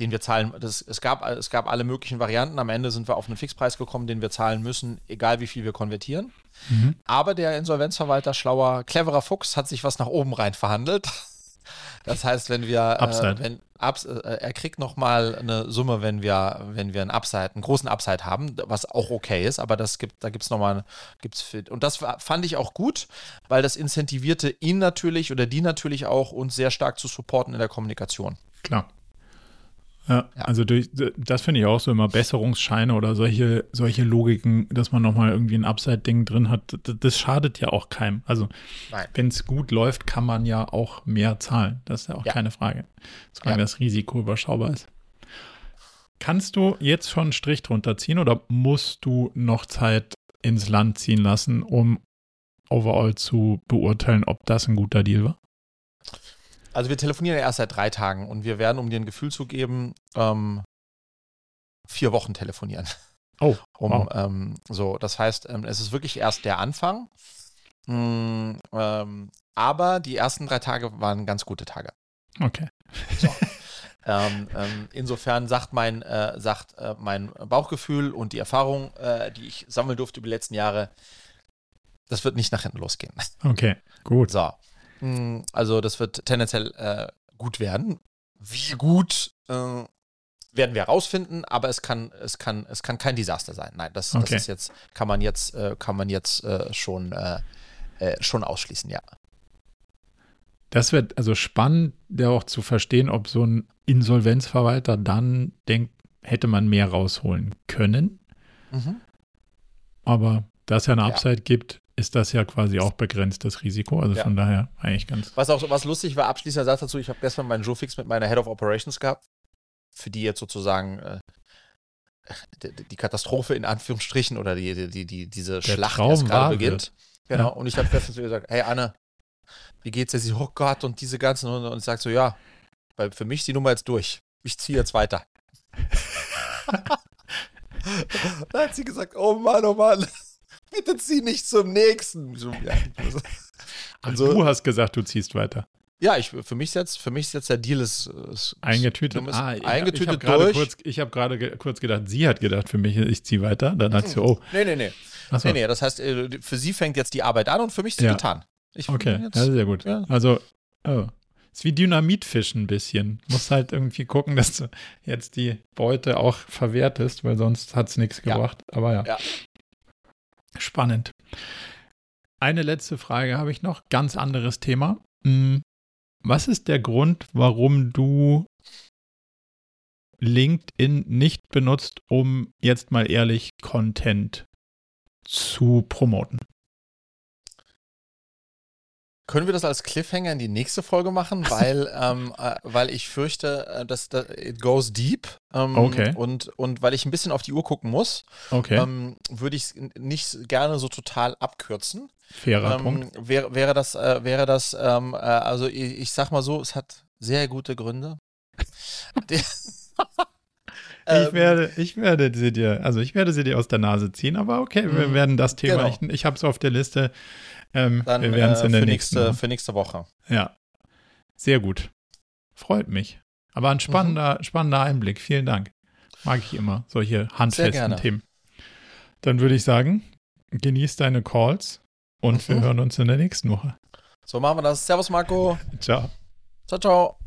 den wir zahlen. Das, es, gab, es gab alle möglichen Varianten. Am Ende sind wir auf einen Fixpreis gekommen, den wir zahlen müssen, egal wie viel wir konvertieren. Mhm. Aber der Insolvenzverwalter, schlauer, cleverer Fuchs, hat sich was nach oben rein verhandelt. Das heißt, wenn wir, äh, wenn, Ups, äh, er kriegt nochmal eine Summe, wenn wir, wenn wir einen Upside, einen großen Upside haben, was auch okay ist, aber das gibt, da gibt es nochmal, gibt's fit. Und das fand ich auch gut, weil das incentivierte ihn natürlich oder die natürlich auch, uns sehr stark zu supporten in der Kommunikation. Klar. Ja, ja, also durch, das finde ich auch so immer Besserungsscheine oder solche, solche Logiken, dass man nochmal irgendwie ein Upside-Ding drin hat, das, das, schadet ja auch keinem. Also wenn es gut läuft, kann man ja auch mehr zahlen. Das ist ja auch ja. keine Frage. Solange ja. das Risiko überschaubar ist. Kannst du jetzt schon einen Strich drunter ziehen oder musst du noch Zeit ins Land ziehen lassen, um overall zu beurteilen, ob das ein guter Deal war? Also wir telefonieren ja erst seit drei Tagen und wir werden, um dir ein Gefühl zu geben, ähm, vier Wochen telefonieren. Oh. <laughs> Um, wow. ähm, so, das heißt, ähm, es ist wirklich erst der Anfang. Mm, ähm, aber die ersten drei Tage waren ganz gute Tage. Okay. So. <laughs> Ähm, ähm, insofern sagt mein, äh, sagt äh, mein Bauchgefühl und die Erfahrung, äh, die ich sammeln durfte über die letzten Jahre, das wird nicht nach hinten losgehen. Okay, gut. So. Hm, also das wird tendenziell äh, gut werden. Wie gut äh, werden wir herausfinden, aber es kann, es kann, es kann kein Desaster sein. Nein, das, okay. das ist jetzt, kann man jetzt, äh, kann man jetzt äh, schon, äh, äh, schon ausschließen, ja. Das wird also spannend, ja auch zu verstehen, ob so ein Insolvenzverwalter dann denkt, hätte man mehr rausholen können. Mhm. Aber da es ja eine Upside ja. gibt, ist das ja quasi auch begrenzt, das Risiko. Also ja. von daher eigentlich ganz. Was auch was lustig war, abschließender Satz dazu, ich habe gestern meinen Joe-Fix mit meiner Head of Operations gehabt, für die jetzt sozusagen äh, die, die, Katastrophe in Anführungsstrichen oder die, die, die, diese Der Schlacht Traum erst gerade beginnt. Genau. Ja. Und ich habe gestern zu ihr gesagt, hey Anne, wie geht's dir? Sie, oh Gott, und diese ganzen, und, und ich sage so, ja, weil für mich ist die Nummer jetzt durch. Ich ziehe jetzt weiter. <laughs> <laughs> da hat sie gesagt, oh Mann, oh Mann bitte zieh nicht zum nächsten. So, ja. <laughs> also, du hast gesagt, du ziehst weiter. Ja, ich, für mich ist jetzt, für mich ist jetzt der Deal ist, ist eingetütet. ah, eingetütet ich durch. Kurz, ich habe gerade kurz gedacht, sie hat gedacht, für mich, ich ziehe weiter. Dann hat sie, oh. Nee, nee, nee. So. Nee, nee, das heißt, äh, für sie fängt jetzt die Arbeit an und für mich ist sie ja. getan. Ich, okay, jetzt, ja, sehr gut. Ja. Also, oh. Ist wie Dynamitfischen ein bisschen. Muss halt irgendwie gucken, dass du jetzt die Beute auch verwertest, weil sonst hat es nichts gebracht. Ja. Aber ja. ja. Spannend. Eine letzte Frage habe ich noch, ganz anderes Thema. Hm, was ist der Grund, warum du LinkedIn nicht benutzt, um jetzt mal ehrlich Content zu promoten? Können wir das als Cliffhanger in die nächste Folge machen, <laughs> weil, ähm, äh, weil ich fürchte, äh, dass da, it goes deep. Ähm, okay. Und, und weil ich ein bisschen auf die Uhr gucken muss, okay. ähm, würde ich es nicht gerne so total abkürzen. Fairer ähm, Punkt. Wäre, wäre das, äh, wäre das ähm, äh, also ich, ich sag mal so, es hat sehr gute Gründe. <laughs> ich ähm, werde, ich werde sie dir, also ich werde sie dir aus der Nase ziehen, aber okay, wir mhm. werden das Thema, genau. ich, ich habe es auf der Liste. Ähm, Dann, wir werden es in der nächsten nächste, für nächste Woche. Ja. Sehr gut. Freut mich. Aber ein spannender, mhm. spannender Einblick. Vielen Dank. Mag ich immer, solche handfesten Themen. Dann würde ich sagen, genieß deine Calls und mhm. wir hören uns in der nächsten Woche. So machen wir das. Servus, Marco. Ciao. Ciao, ciao.